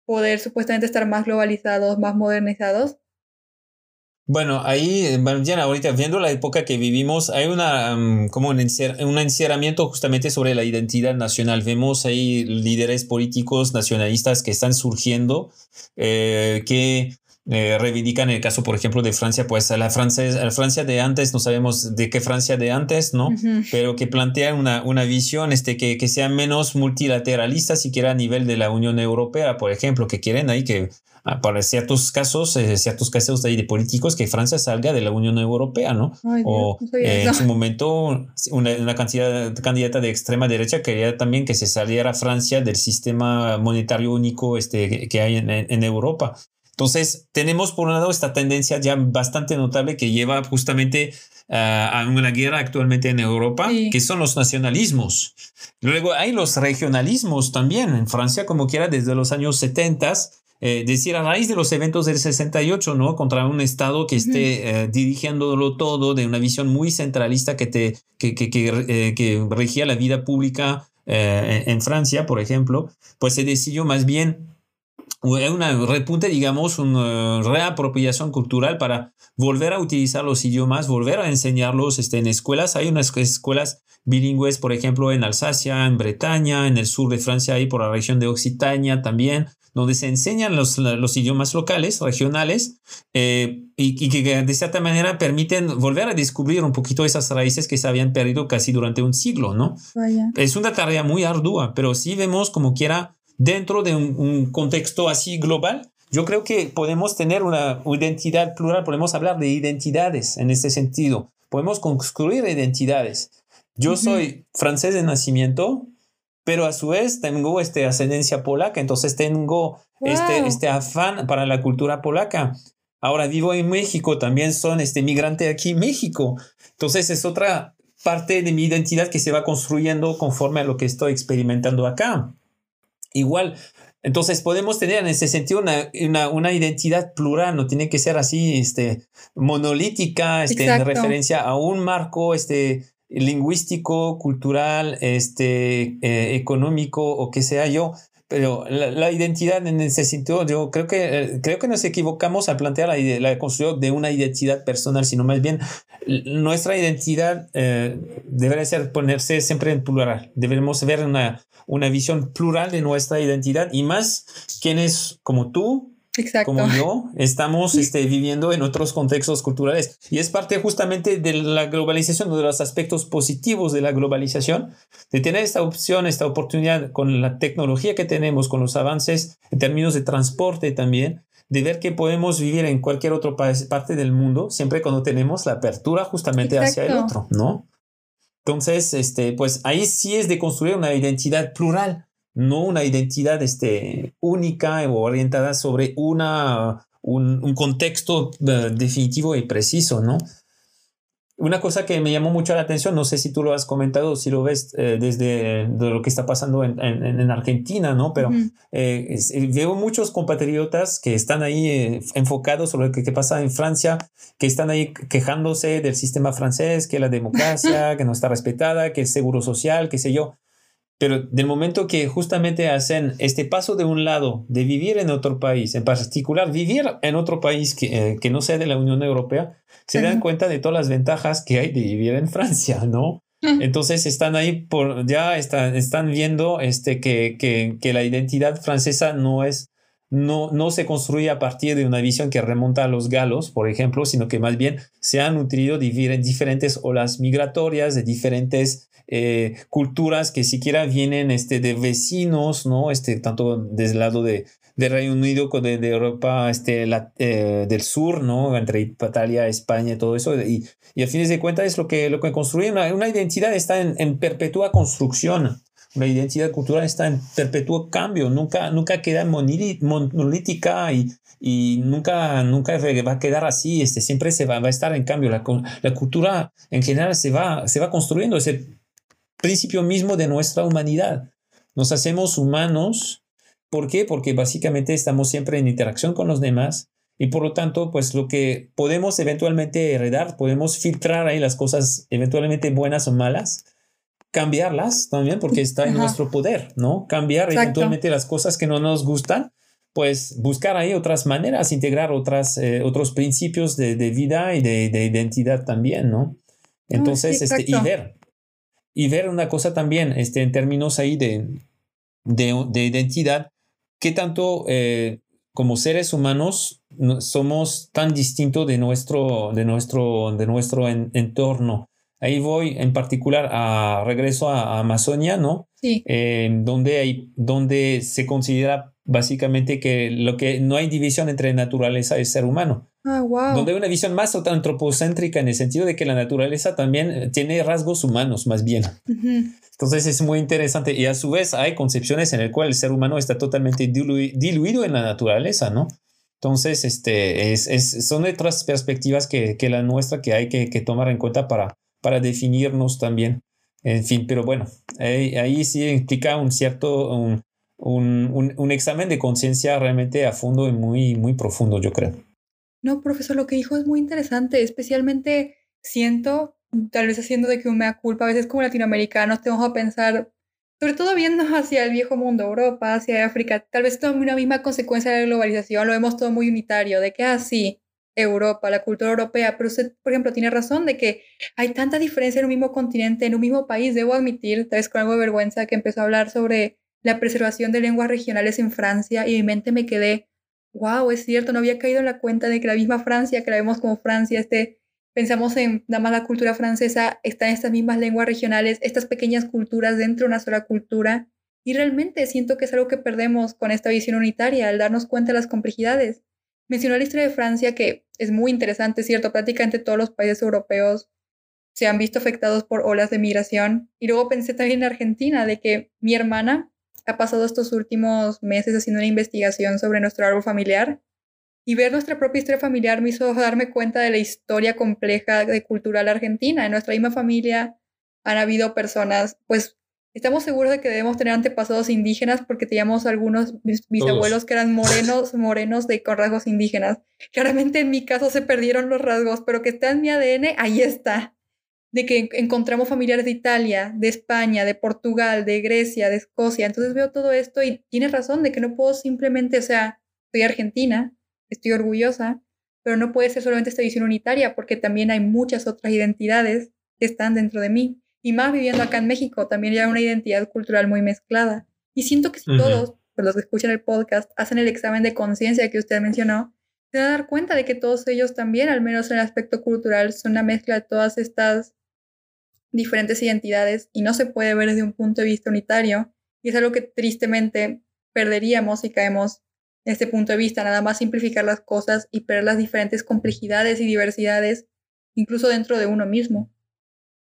poder supuestamente estar más globalizados, más modernizados? Bueno, ahí, ya ahorita viendo la época que vivimos, hay una, como un, un encerramiento justamente sobre la identidad nacional. Vemos ahí líderes políticos nacionalistas que están surgiendo, eh, que eh, reivindican el caso, por ejemplo, de Francia, pues a la Francia, la Francia de antes, no sabemos de qué Francia de antes, ¿no? Pero que plantean una, una visión este, que, que sea menos multilateralista, siquiera a nivel de la Unión Europea, por ejemplo, que quieren ahí que para ciertos casos, eh, ciertos casos de, de, políticos que Francia salga de la Unión Europea, ¿no? o eh, en su momento una, una cantidad, candidata de extrema derecha quería también que se saliera Francia del sistema monetario único este, que hay en, en Europa. Entonces, tenemos por un lado esta tendencia ya bastante notable que lleva justamente ah, a una guerra actualmente en Europa, que son los nacionalismos. Luego hay los regionalismos también en Francia, como quiera, desde los años 70 eh, decir a raíz de los eventos del 68, ¿no? Contra un Estado que esté eh, dirigiéndolo todo de una visión muy centralista que, te, que, que, que, eh, que regía la vida pública en Francia, por ejemplo, pues se decidió más bien una repunte, digamos, una reapropiación cultural para volver a utilizar los idiomas, volver a enseñarlos este, en escuelas. Hay unas escuelas bilingües, por ejemplo, en Alsacia, en Bretaña, en el sur de Francia y por la región de Occitania también, donde se enseñan los, los idiomas locales, regionales, eh, y, que de cierta manera permiten volver a descubrir un poquito esas raíces que se habían perdido casi durante un siglo, ¿no? Es una tarea muy ardua, pero sí vemos como quiera dentro de un, contexto así global, yo creo que podemos tener una identidad plural, podemos hablar de identidades en este sentido, podemos construir identidades. Yo soy francés de nacimiento, pero a su vez tengo este ascendencia polaca, entonces tengo este, este afán para la cultura polaca. Ahora vivo en México, también son este migrante aquí en México. Entonces es otra parte de mi identidad que se va construyendo conforme a lo que estoy experimentando acá. Igual, entonces podemos tener en ese sentido una, una, una, identidad plural, no tiene que ser así este, monolítica, este, en referencia a un marco este, lingüístico, cultural, este, eh, económico o que sea yo. Pero la, identidad en ese sentido, yo creo que, eh, creo que nos equivocamos al plantear la, la, construcción de una identidad personal, sino más bien nuestra identidad eh, debería ser ponerse siempre en plural. Debemos ver una, una visión plural de nuestra identidad y más quienes como tú como yo, estamos este, viviendo en otros contextos culturales. Y es parte justamente de la globalización, de los aspectos positivos de la globalización, de tener esta opción, esta oportunidad con la tecnología que tenemos, con los avances en términos de transporte también, de ver que podemos vivir en cualquier otra parte del mundo, siempre cuando tenemos la apertura justamente hacia el otro, ¿no? Entonces, este, pues ahí sí es de construir una identidad plural, no una identidad este, única o orientada sobre una, un, un contexto uh, definitivo y preciso, ¿no? Una cosa que me llamó mucho la atención, no sé si tú lo has comentado, si lo ves eh, desde de lo que está pasando en, en, en Argentina, ¿no? Pero eh, eh, veo muchos compatriotas que están ahí enfocados sobre lo que, que, pasa en Francia, que están ahí quejándose del sistema francés, que la democracia, que no está respetada, que el seguro social, qué sé yo. Pero del momento que justamente hacen este paso de un lado, de vivir en otro país, en particular vivir en otro país que, eh, que no sea de la Unión Europea, se dan cuenta de todas las ventajas que hay de vivir en Francia, ¿no? Entonces están ahí por, ya están, están viendo este, que, que, que la identidad francesa no es, no, no se construye a partir de una visión que remonta a los galos, por ejemplo, sino que más bien se han nutrido diferentes olas migratorias de diferentes eh, culturas que siquiera vienen este, de vecinos, ¿no? Este, tanto desde el lado de, de Reino Unido como de, Europa este, la, eh, del sur, ¿no? Entre Italia, España y todo eso. Y, y a fines de cuentas es lo que, lo que construye una, una identidad está en, en, perpetua construcción. Una identidad cultural está en perpetuo cambio, nunca, nunca queda monolítica y, y nunca, nunca va a quedar así, este, siempre se va, va a estar en cambio. La, la cultura en general se va, se va construyendo, ese principio mismo de nuestra humanidad. Nos hacemos humanos. ¿Por qué? Porque básicamente estamos siempre en interacción con los demás y por lo tanto, pues lo que podemos eventualmente heredar, podemos filtrar ahí las cosas eventualmente buenas o malas, cambiarlas también porque está en nuestro poder, ¿no? Cambiar eventualmente las cosas que no nos gustan, pues buscar ahí otras maneras, integrar otras, eh, otros principios de, de vida y de, de, identidad también, ¿no? Entonces, este, y ver, y ver una cosa también este, en términos ahí de, de, identidad, qué tanto eh, como seres humanos somos tan distintos de nuestro, de nuestro, de nuestro entorno. Ahí voy en particular a regreso a, Amazonia, ¿no? Sí. Eh, donde, hay, donde se considera básicamente que lo que no hay división entre naturaleza y ser humano. Ah, donde hay una visión más antropocéntrica en el sentido de que la naturaleza también eh, tiene rasgos humanos, más bien. Entonces es muy interesante y a su vez hay concepciones en el cual el ser humano está totalmente diluido en la naturaleza, ¿no? Entonces, este, es, es, son otras perspectivas que, que, la nuestra que hay que, que, tomar en cuenta para, para definirnos también. En fin, pero bueno, ahí, ahí sí implica un cierto, un, un, un examen de conciencia realmente a fondo y muy, muy profundo, yo creo. No, profesor, lo que dijo es muy interesante, especialmente siento, tal vez haciendo de que me da culpa, a veces como latinoamericanos tenemos a pensar, sobre todo viendo hacia el viejo mundo, Europa, hacia África, tal vez tome una misma consecuencia de la globalización, lo vemos todo muy unitario, de que así, ah, Europa, la cultura europea, pero usted, por ejemplo, tiene razón de que hay tanta diferencia en un mismo continente, en un mismo país, debo admitir, tal vez con algo de vergüenza, que empezó a hablar sobre la preservación de lenguas regionales en Francia y en mi mente me quedé, wow, es cierto, no había caído en la cuenta de que la misma Francia, que la vemos como Francia, este, pensamos en nada más la cultura francesa, están estas mismas lenguas regionales, estas pequeñas culturas dentro de una sola cultura. Y realmente siento que es algo que perdemos con esta visión unitaria, al darnos cuenta de las complejidades. Mencionó la historia de Francia, que es muy interesante, ¿cierto? Prácticamente todos los países europeos se han visto afectados por olas de migración. Y luego pensé también en Argentina, de que mi hermana ha pasado estos últimos meses haciendo una investigación sobre nuestro árbol familiar y ver nuestra propia historia familiar me hizo darme cuenta de la historia compleja de cultural argentina. En nuestra misma familia han habido personas, pues estamos seguros de que debemos tener antepasados indígenas porque teníamos algunos bisabuelos que eran morenos, morenos de, con rasgos indígenas. Claramente en mi caso se perdieron los rasgos, pero que está en mi ADN, ahí está de que encontramos familiares de Italia, de España, de Portugal, de Grecia, de Escocia. Entonces veo todo esto y tienes razón de que no puedo simplemente, o sea, soy argentina, estoy orgullosa, pero no puede ser solamente esta visión unitaria porque también hay muchas otras identidades que están dentro de mí. Y más viviendo acá en México, también hay una identidad cultural muy mezclada. Y siento que si todos pues los que escuchan el podcast, hacen el examen de conciencia que usted mencionó, se van a dar cuenta de que todos ellos también, al menos en el aspecto cultural, son una mezcla de todas estas diferentes identidades y no se puede ver desde un punto de vista unitario. Y es algo que tristemente perderíamos si caemos en este punto de vista, nada más simplificar las cosas y perder las diferentes complejidades y diversidades, incluso dentro de uno mismo.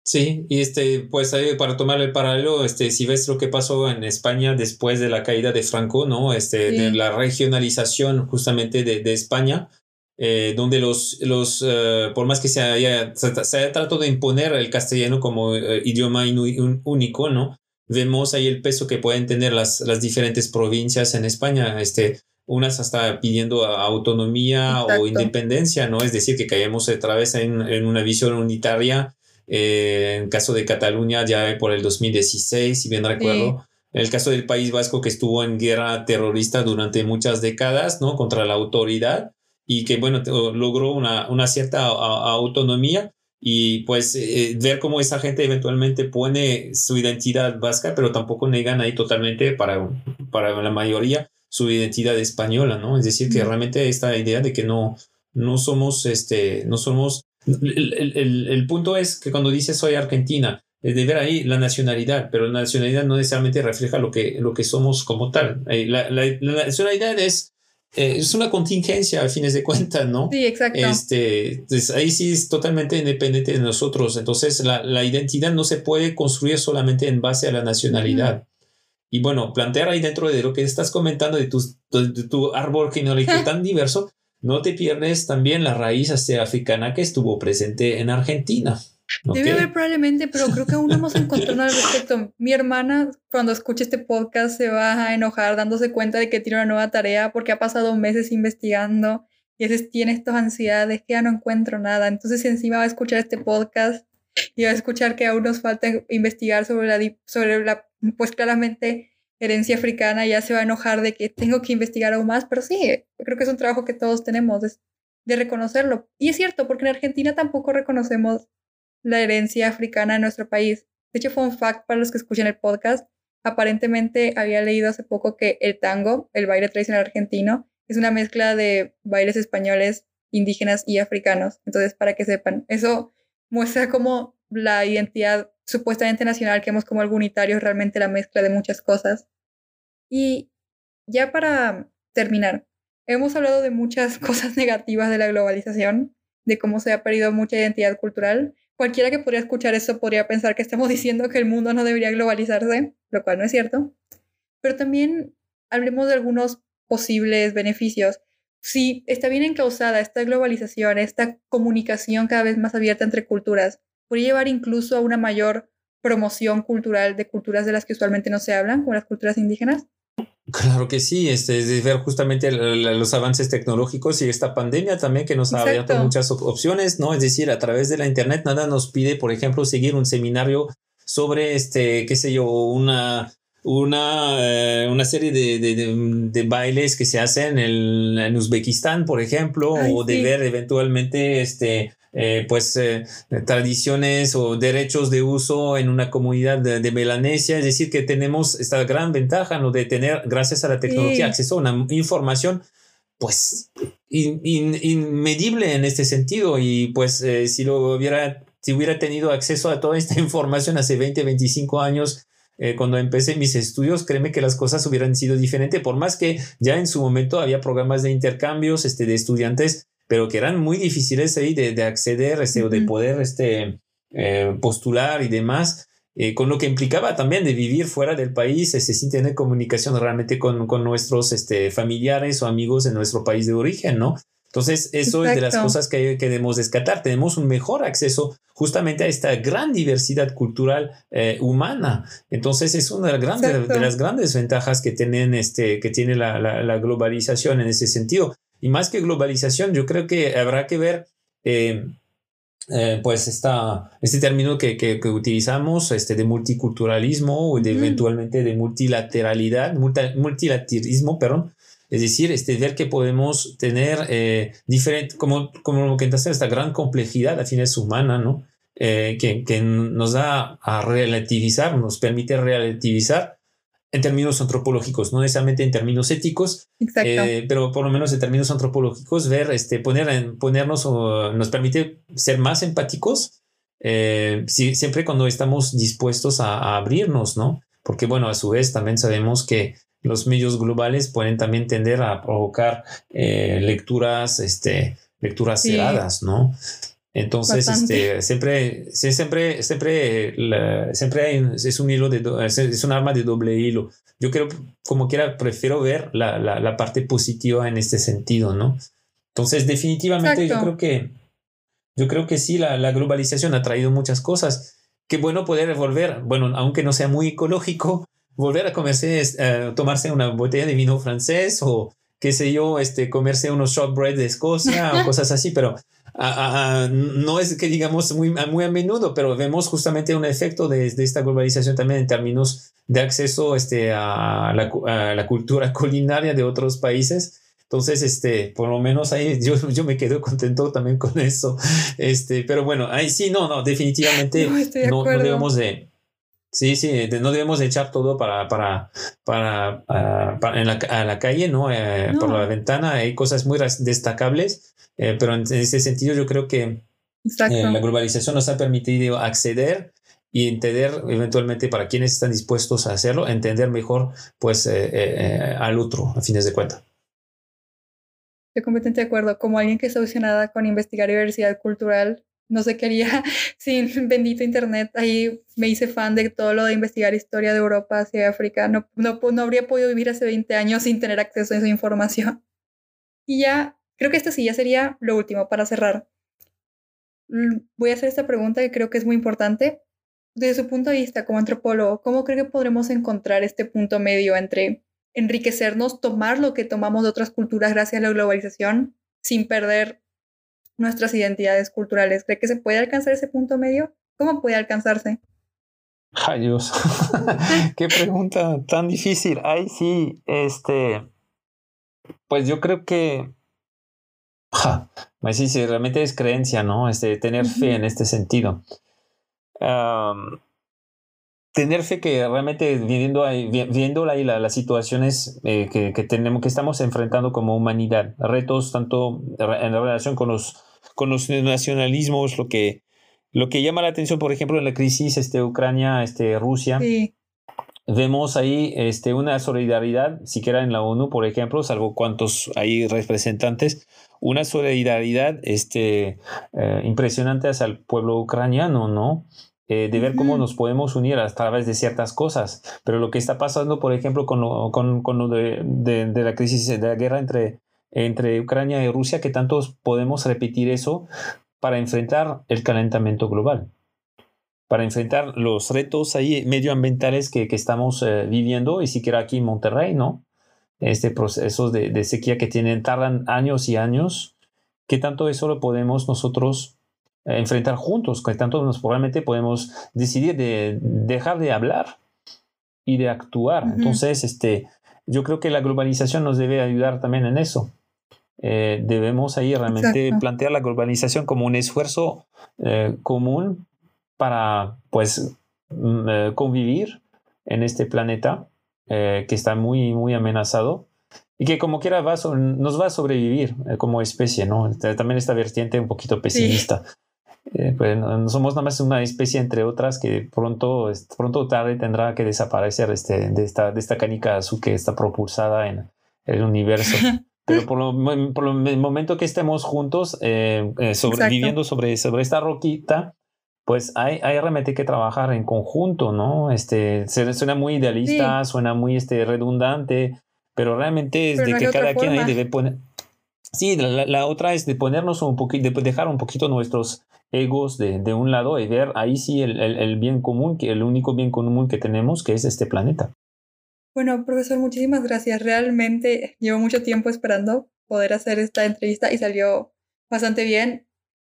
Sí, y este, pues ahí para tomar el paralelo, este, si ves lo que pasó en España después de la caída de Franco, ¿no? Este, de la regionalización justamente de, de España, eh, donde los, los uh, por más que se haya, se, haya tratado de imponer el castellano como uh, idioma único, ¿no? Vemos ahí el peso que pueden tener las, las diferentes provincias en España, este, unas hasta pidiendo autonomía Exacto. o independencia, ¿no? Es decir, que caemos otra vez en, en una visión unitaria eh, en caso de Cataluña ya por el 2016, si bien recuerdo. Sí. En el caso del País Vasco que estuvo en guerra terrorista durante muchas décadas, ¿no? Contra la autoridad y que, bueno, logró una, una cierta autonomía y pues eh, ver cómo esa gente eventualmente pone su identidad vasca, pero tampoco negan ahí totalmente para, para la mayoría su identidad española, ¿no? Es decir, que realmente esta idea de que no, no somos, este, no somos el, el, el, punto es que cuando dices soy argentina, es de ver ahí la nacionalidad, pero la nacionalidad no necesariamente refleja lo que, lo que somos como tal. Eh, la, la, la nacionalidad es, eh, es una contingencia a fines de cuentas, ¿no? Sí, exacto. Este, pues ahí sí es totalmente independiente de nosotros. Entonces, la, la identidad no se puede construir solamente en base a la nacionalidad. Mm. Y bueno, plantear ahí dentro de lo que estás comentando de tu, de tu árbol genealógico tan diverso, no te pierdes también la raíz africana que estuvo presente en Argentina. ¿okay? Debe haber probablemente, pero creo que aún no hemos encontrado al respecto. Mi hermana, cuando escuche este podcast, se va a enojar dándose cuenta de que tiene una nueva tarea porque ha pasado meses investigando y a veces tiene estas ansiedades que ya no encuentro nada. Entonces, encima va a escuchar este podcast y va a escuchar que aún nos falta investigar sobre la, sobre la pues claramente herencia africana ya se va a enojar de que tengo que investigar aún más, pero sí, creo que es un trabajo que todos tenemos de, de reconocerlo. Y es cierto, porque en Argentina tampoco reconocemos la herencia africana en nuestro país. De hecho, fue un fact para los que escuchan el podcast. Aparentemente había leído hace poco que el tango, el baile tradicional argentino, es una mezcla de bailes españoles, indígenas y africanos. Entonces, para que sepan, eso muestra como la identidad supuestamente nacional que hemos como algo unitario realmente la mezcla de muchas cosas. Y ya para terminar, hemos hablado de muchas cosas negativas de la globalización, de cómo se ha perdido mucha identidad cultural. Cualquiera que podría escuchar eso podría pensar que estamos diciendo que el mundo no debería globalizarse, lo cual no es cierto. Pero también hablemos de algunos posibles beneficios. Si está bien encausada esta globalización, esta comunicación cada vez más abierta entre culturas, podría llevar incluso a una mayor promoción cultural de culturas de las que usualmente no se hablan, como las culturas indígenas? Claro que sí, este, es de ver justamente los avances tecnológicos y esta pandemia también que nos Exacto. ha abierto muchas opciones, ¿no? Es decir, a través de la internet nada nos pide, por ejemplo, seguir un seminario sobre, este, qué sé yo, una, una, eh, una serie de, de, de, de, bailes que se hacen en, en Uzbekistán, por ejemplo, Ay, o de sí. ver eventualmente, este, eh, pues eh, tradiciones o derechos de uso en una comunidad de, de, Melanesia, es decir, que tenemos esta gran ventaja ¿no? de tener, gracias a la tecnología, sí. acceso a una información pues in, in, inmedible en este sentido y pues eh, si lo hubiera, si hubiera tenido acceso a toda esta información hace 20, 25 años, eh, cuando empecé mis estudios, créeme que las cosas hubieran sido diferentes, por más que ya en su momento había programas de intercambios este, de estudiantes pero que eran muy difíciles ahí de, de acceder este, o de poder este, eh, postular y demás, eh, con lo que implicaba también de vivir fuera del país, este, sin tener comunicación realmente con, con nuestros este, familiares o amigos en nuestro país de origen, ¿no? Entonces, eso Exacto. es de las cosas que, que debemos descartar. Tenemos un mejor acceso justamente a esta gran diversidad cultural eh, humana. Entonces, es una de, grandes, de, las grandes ventajas que, tienen, este, que tiene la, la, la globalización en ese sentido. Y más que globalización, yo creo que habrá que ver, eh, eh, pues, esta, este término que, que, que, utilizamos, este de multiculturalismo o de mm. eventualmente de multilateralidad, multi, multilaterismo, perdón. Es decir, este, ver que podemos tener eh, diferente, como, como lo que entonces esta gran complejidad, a fines humana, ¿no? Eh, que, que nos da a relativizar, nos permite relativizar en términos antropológicos, no necesariamente en términos éticos, eh, pero por lo menos en términos antropológicos, ver, este, poner en, ponernos o nos permite ser más empáticos eh, siempre cuando estamos dispuestos a, abrirnos, ¿no? Porque bueno, a su vez también sabemos que los medios globales pueden también tender a provocar eh, lecturas, este, lecturas cerradas, ¿no? Entonces, este, siempre, siempre, siempre, siempre es un hilo de, es un arma de doble hilo. Yo creo, como quiera, prefiero ver la, la, la parte positiva en este sentido, ¿no? Entonces, definitivamente, yo creo que, yo creo que sí, la, la globalización ha traído muchas cosas. Qué bueno poder volver, bueno, aunque no sea muy ecológico, volver a comerse, eh, tomarse una botella de vino francés o qué sé yo, este, comerse unos shortbread de Escocia o cosas así, pero no es que digamos muy, muy a menudo, pero vemos justamente un efecto de, de esta globalización también en términos de acceso este, a, la, a la cultura culinaria de otros países. Entonces, este, por lo menos ahí yo, yo me quedo contento también con eso. Este, pero bueno, ahí sí, no, no, definitivamente no, no, debemos de, Sí, sí, no debemos echar todo para, para, para, ah, en la, a la calle, ¿no? Eh, por la ventana hay cosas muy destacables, eh, pero en, ese sentido yo creo que eh, la globalización nos ha permitido acceder y entender eventualmente para quienes están dispuestos a hacerlo, entender mejor pues al otro, a fines de cuentas. Estoy completamente de acuerdo. Como alguien que está obsesionada con investigar diversidad cultural, no sé qué haría sin bendito Internet. Ahí me hice fan de todo lo de investigar historia de Europa hacia África. No, no, no habría podido vivir hace 20 años sin tener acceso a esa información. Y ya, creo que esto sí ya sería lo último para cerrar. Mm, voy a hacer esta pregunta que creo que es muy importante. Desde su punto de vista como antropólogo, ¿cómo cree que podremos encontrar este punto medio entre enriquecernos, tomar lo que tomamos de otras culturas gracias a la globalización, sin perder nuestras identidades culturales. ¿Cree que se puede alcanzar ese punto medio? ¿Cómo puede alcanzarse? Dios, qué pregunta tan difícil. Ay, sí, este, pues yo creo que, ja, pues sí, sí, realmente es creencia, ¿no? Este, tener fe en este sentido. tener fe que realmente viviendo ahí, viendo ahí las situaciones eh, que, que, tenemos, que estamos enfrentando como humanidad, retos tanto en relación con los con los nacionalismos, lo que, lo que llama la atención, por ejemplo, en la crisis este, Ucrania, este, Rusia. Vemos ahí este, una solidaridad, siquiera en la ONU, por ejemplo, salvo cuantos hay representantes, una solidaridad este, eh, impresionante hacia el pueblo ucraniano, ¿no? Eh, de ver cómo nos podemos unir a través de ciertas cosas. Pero lo que está pasando, por ejemplo, con lo, con, con lo de, de, de, la crisis, de la guerra entre entre Ucrania y Rusia, que tantos podemos repetir eso para enfrentar el calentamiento global, para enfrentar los retos ahí medioambientales que, que estamos eh, viviendo y siquiera aquí en Monterrey, ¿no? Este proceso de, de, sequía que tienen, tardan años y años, que tanto eso lo podemos nosotros eh, enfrentar juntos, que tanto nos probablemente podemos decidir de dejar de hablar y de actuar. Entonces, este, yo creo que la globalización nos debe ayudar también en eso. Eh, debemos ahí realmente plantear la globalización como un esfuerzo eh, común para pues mm, convivir en este planeta que está muy muy amenazado y que como quiera va nos va a sobrevivir como especie, ¿no? También esta vertiente un poquito pesimista. pues no somos nada más una especie entre otras que pronto, pronto o tarde tendrá que desaparecer este, de, esta, de esta canica azul que está propulsada en el universo. Pero por, lo, por el momento que estemos juntos eh, eh sobreviviendo sobre, sobre esta roquita, pues hay, hay realmente que trabajar en conjunto, ¿no? Este, suena muy idealista, suena muy este, redundante, pero realmente es de que cada quien ahí debe poner... Sí, la, la, otra es de ponernos un poquito, de dejar un poquito nuestros egos de, de un lado y ver ahí sí el, el, el bien común, que el único bien común que tenemos, que es este planeta. Bueno, profesor, muchísimas gracias. Realmente llevo mucho tiempo esperando poder hacer esta entrevista y salió bastante bien.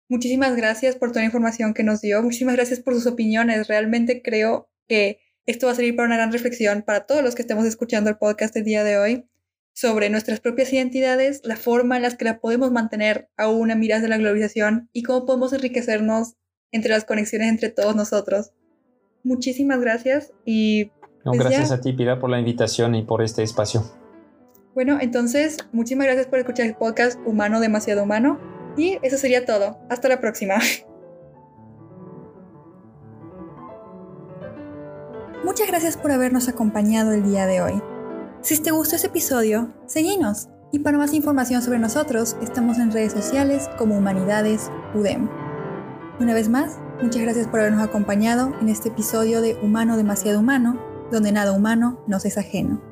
Muchísimas gracias por toda la información que nos dio. Muchísimas gracias por sus opiniones. Realmente creo que esto va a servir para una gran reflexión para todos los que estemos escuchando el podcast el día de hoy sobre nuestras propias identidades, la forma en la que la podemos mantener aún a miras de la globalización y cómo podemos enriquecernos entre las conexiones entre todos nosotros. Muchísimas gracias y pues gracias a ti, Pilar, por la invitación y por este espacio. Bueno, entonces, muchísimas gracias por escuchar el podcast Humano Demasiado Humano. Y eso sería todo. Hasta la próxima. Muchas gracias por habernos acompañado el día de hoy. Si te gustó este episodio, seguinos. Y para más información sobre nosotros, estamos en redes sociales como Humanidades UDEM. Una vez más, muchas gracias por habernos acompañado en este episodio de Humano Demasiado Humano, donde nada humano nos es ajeno.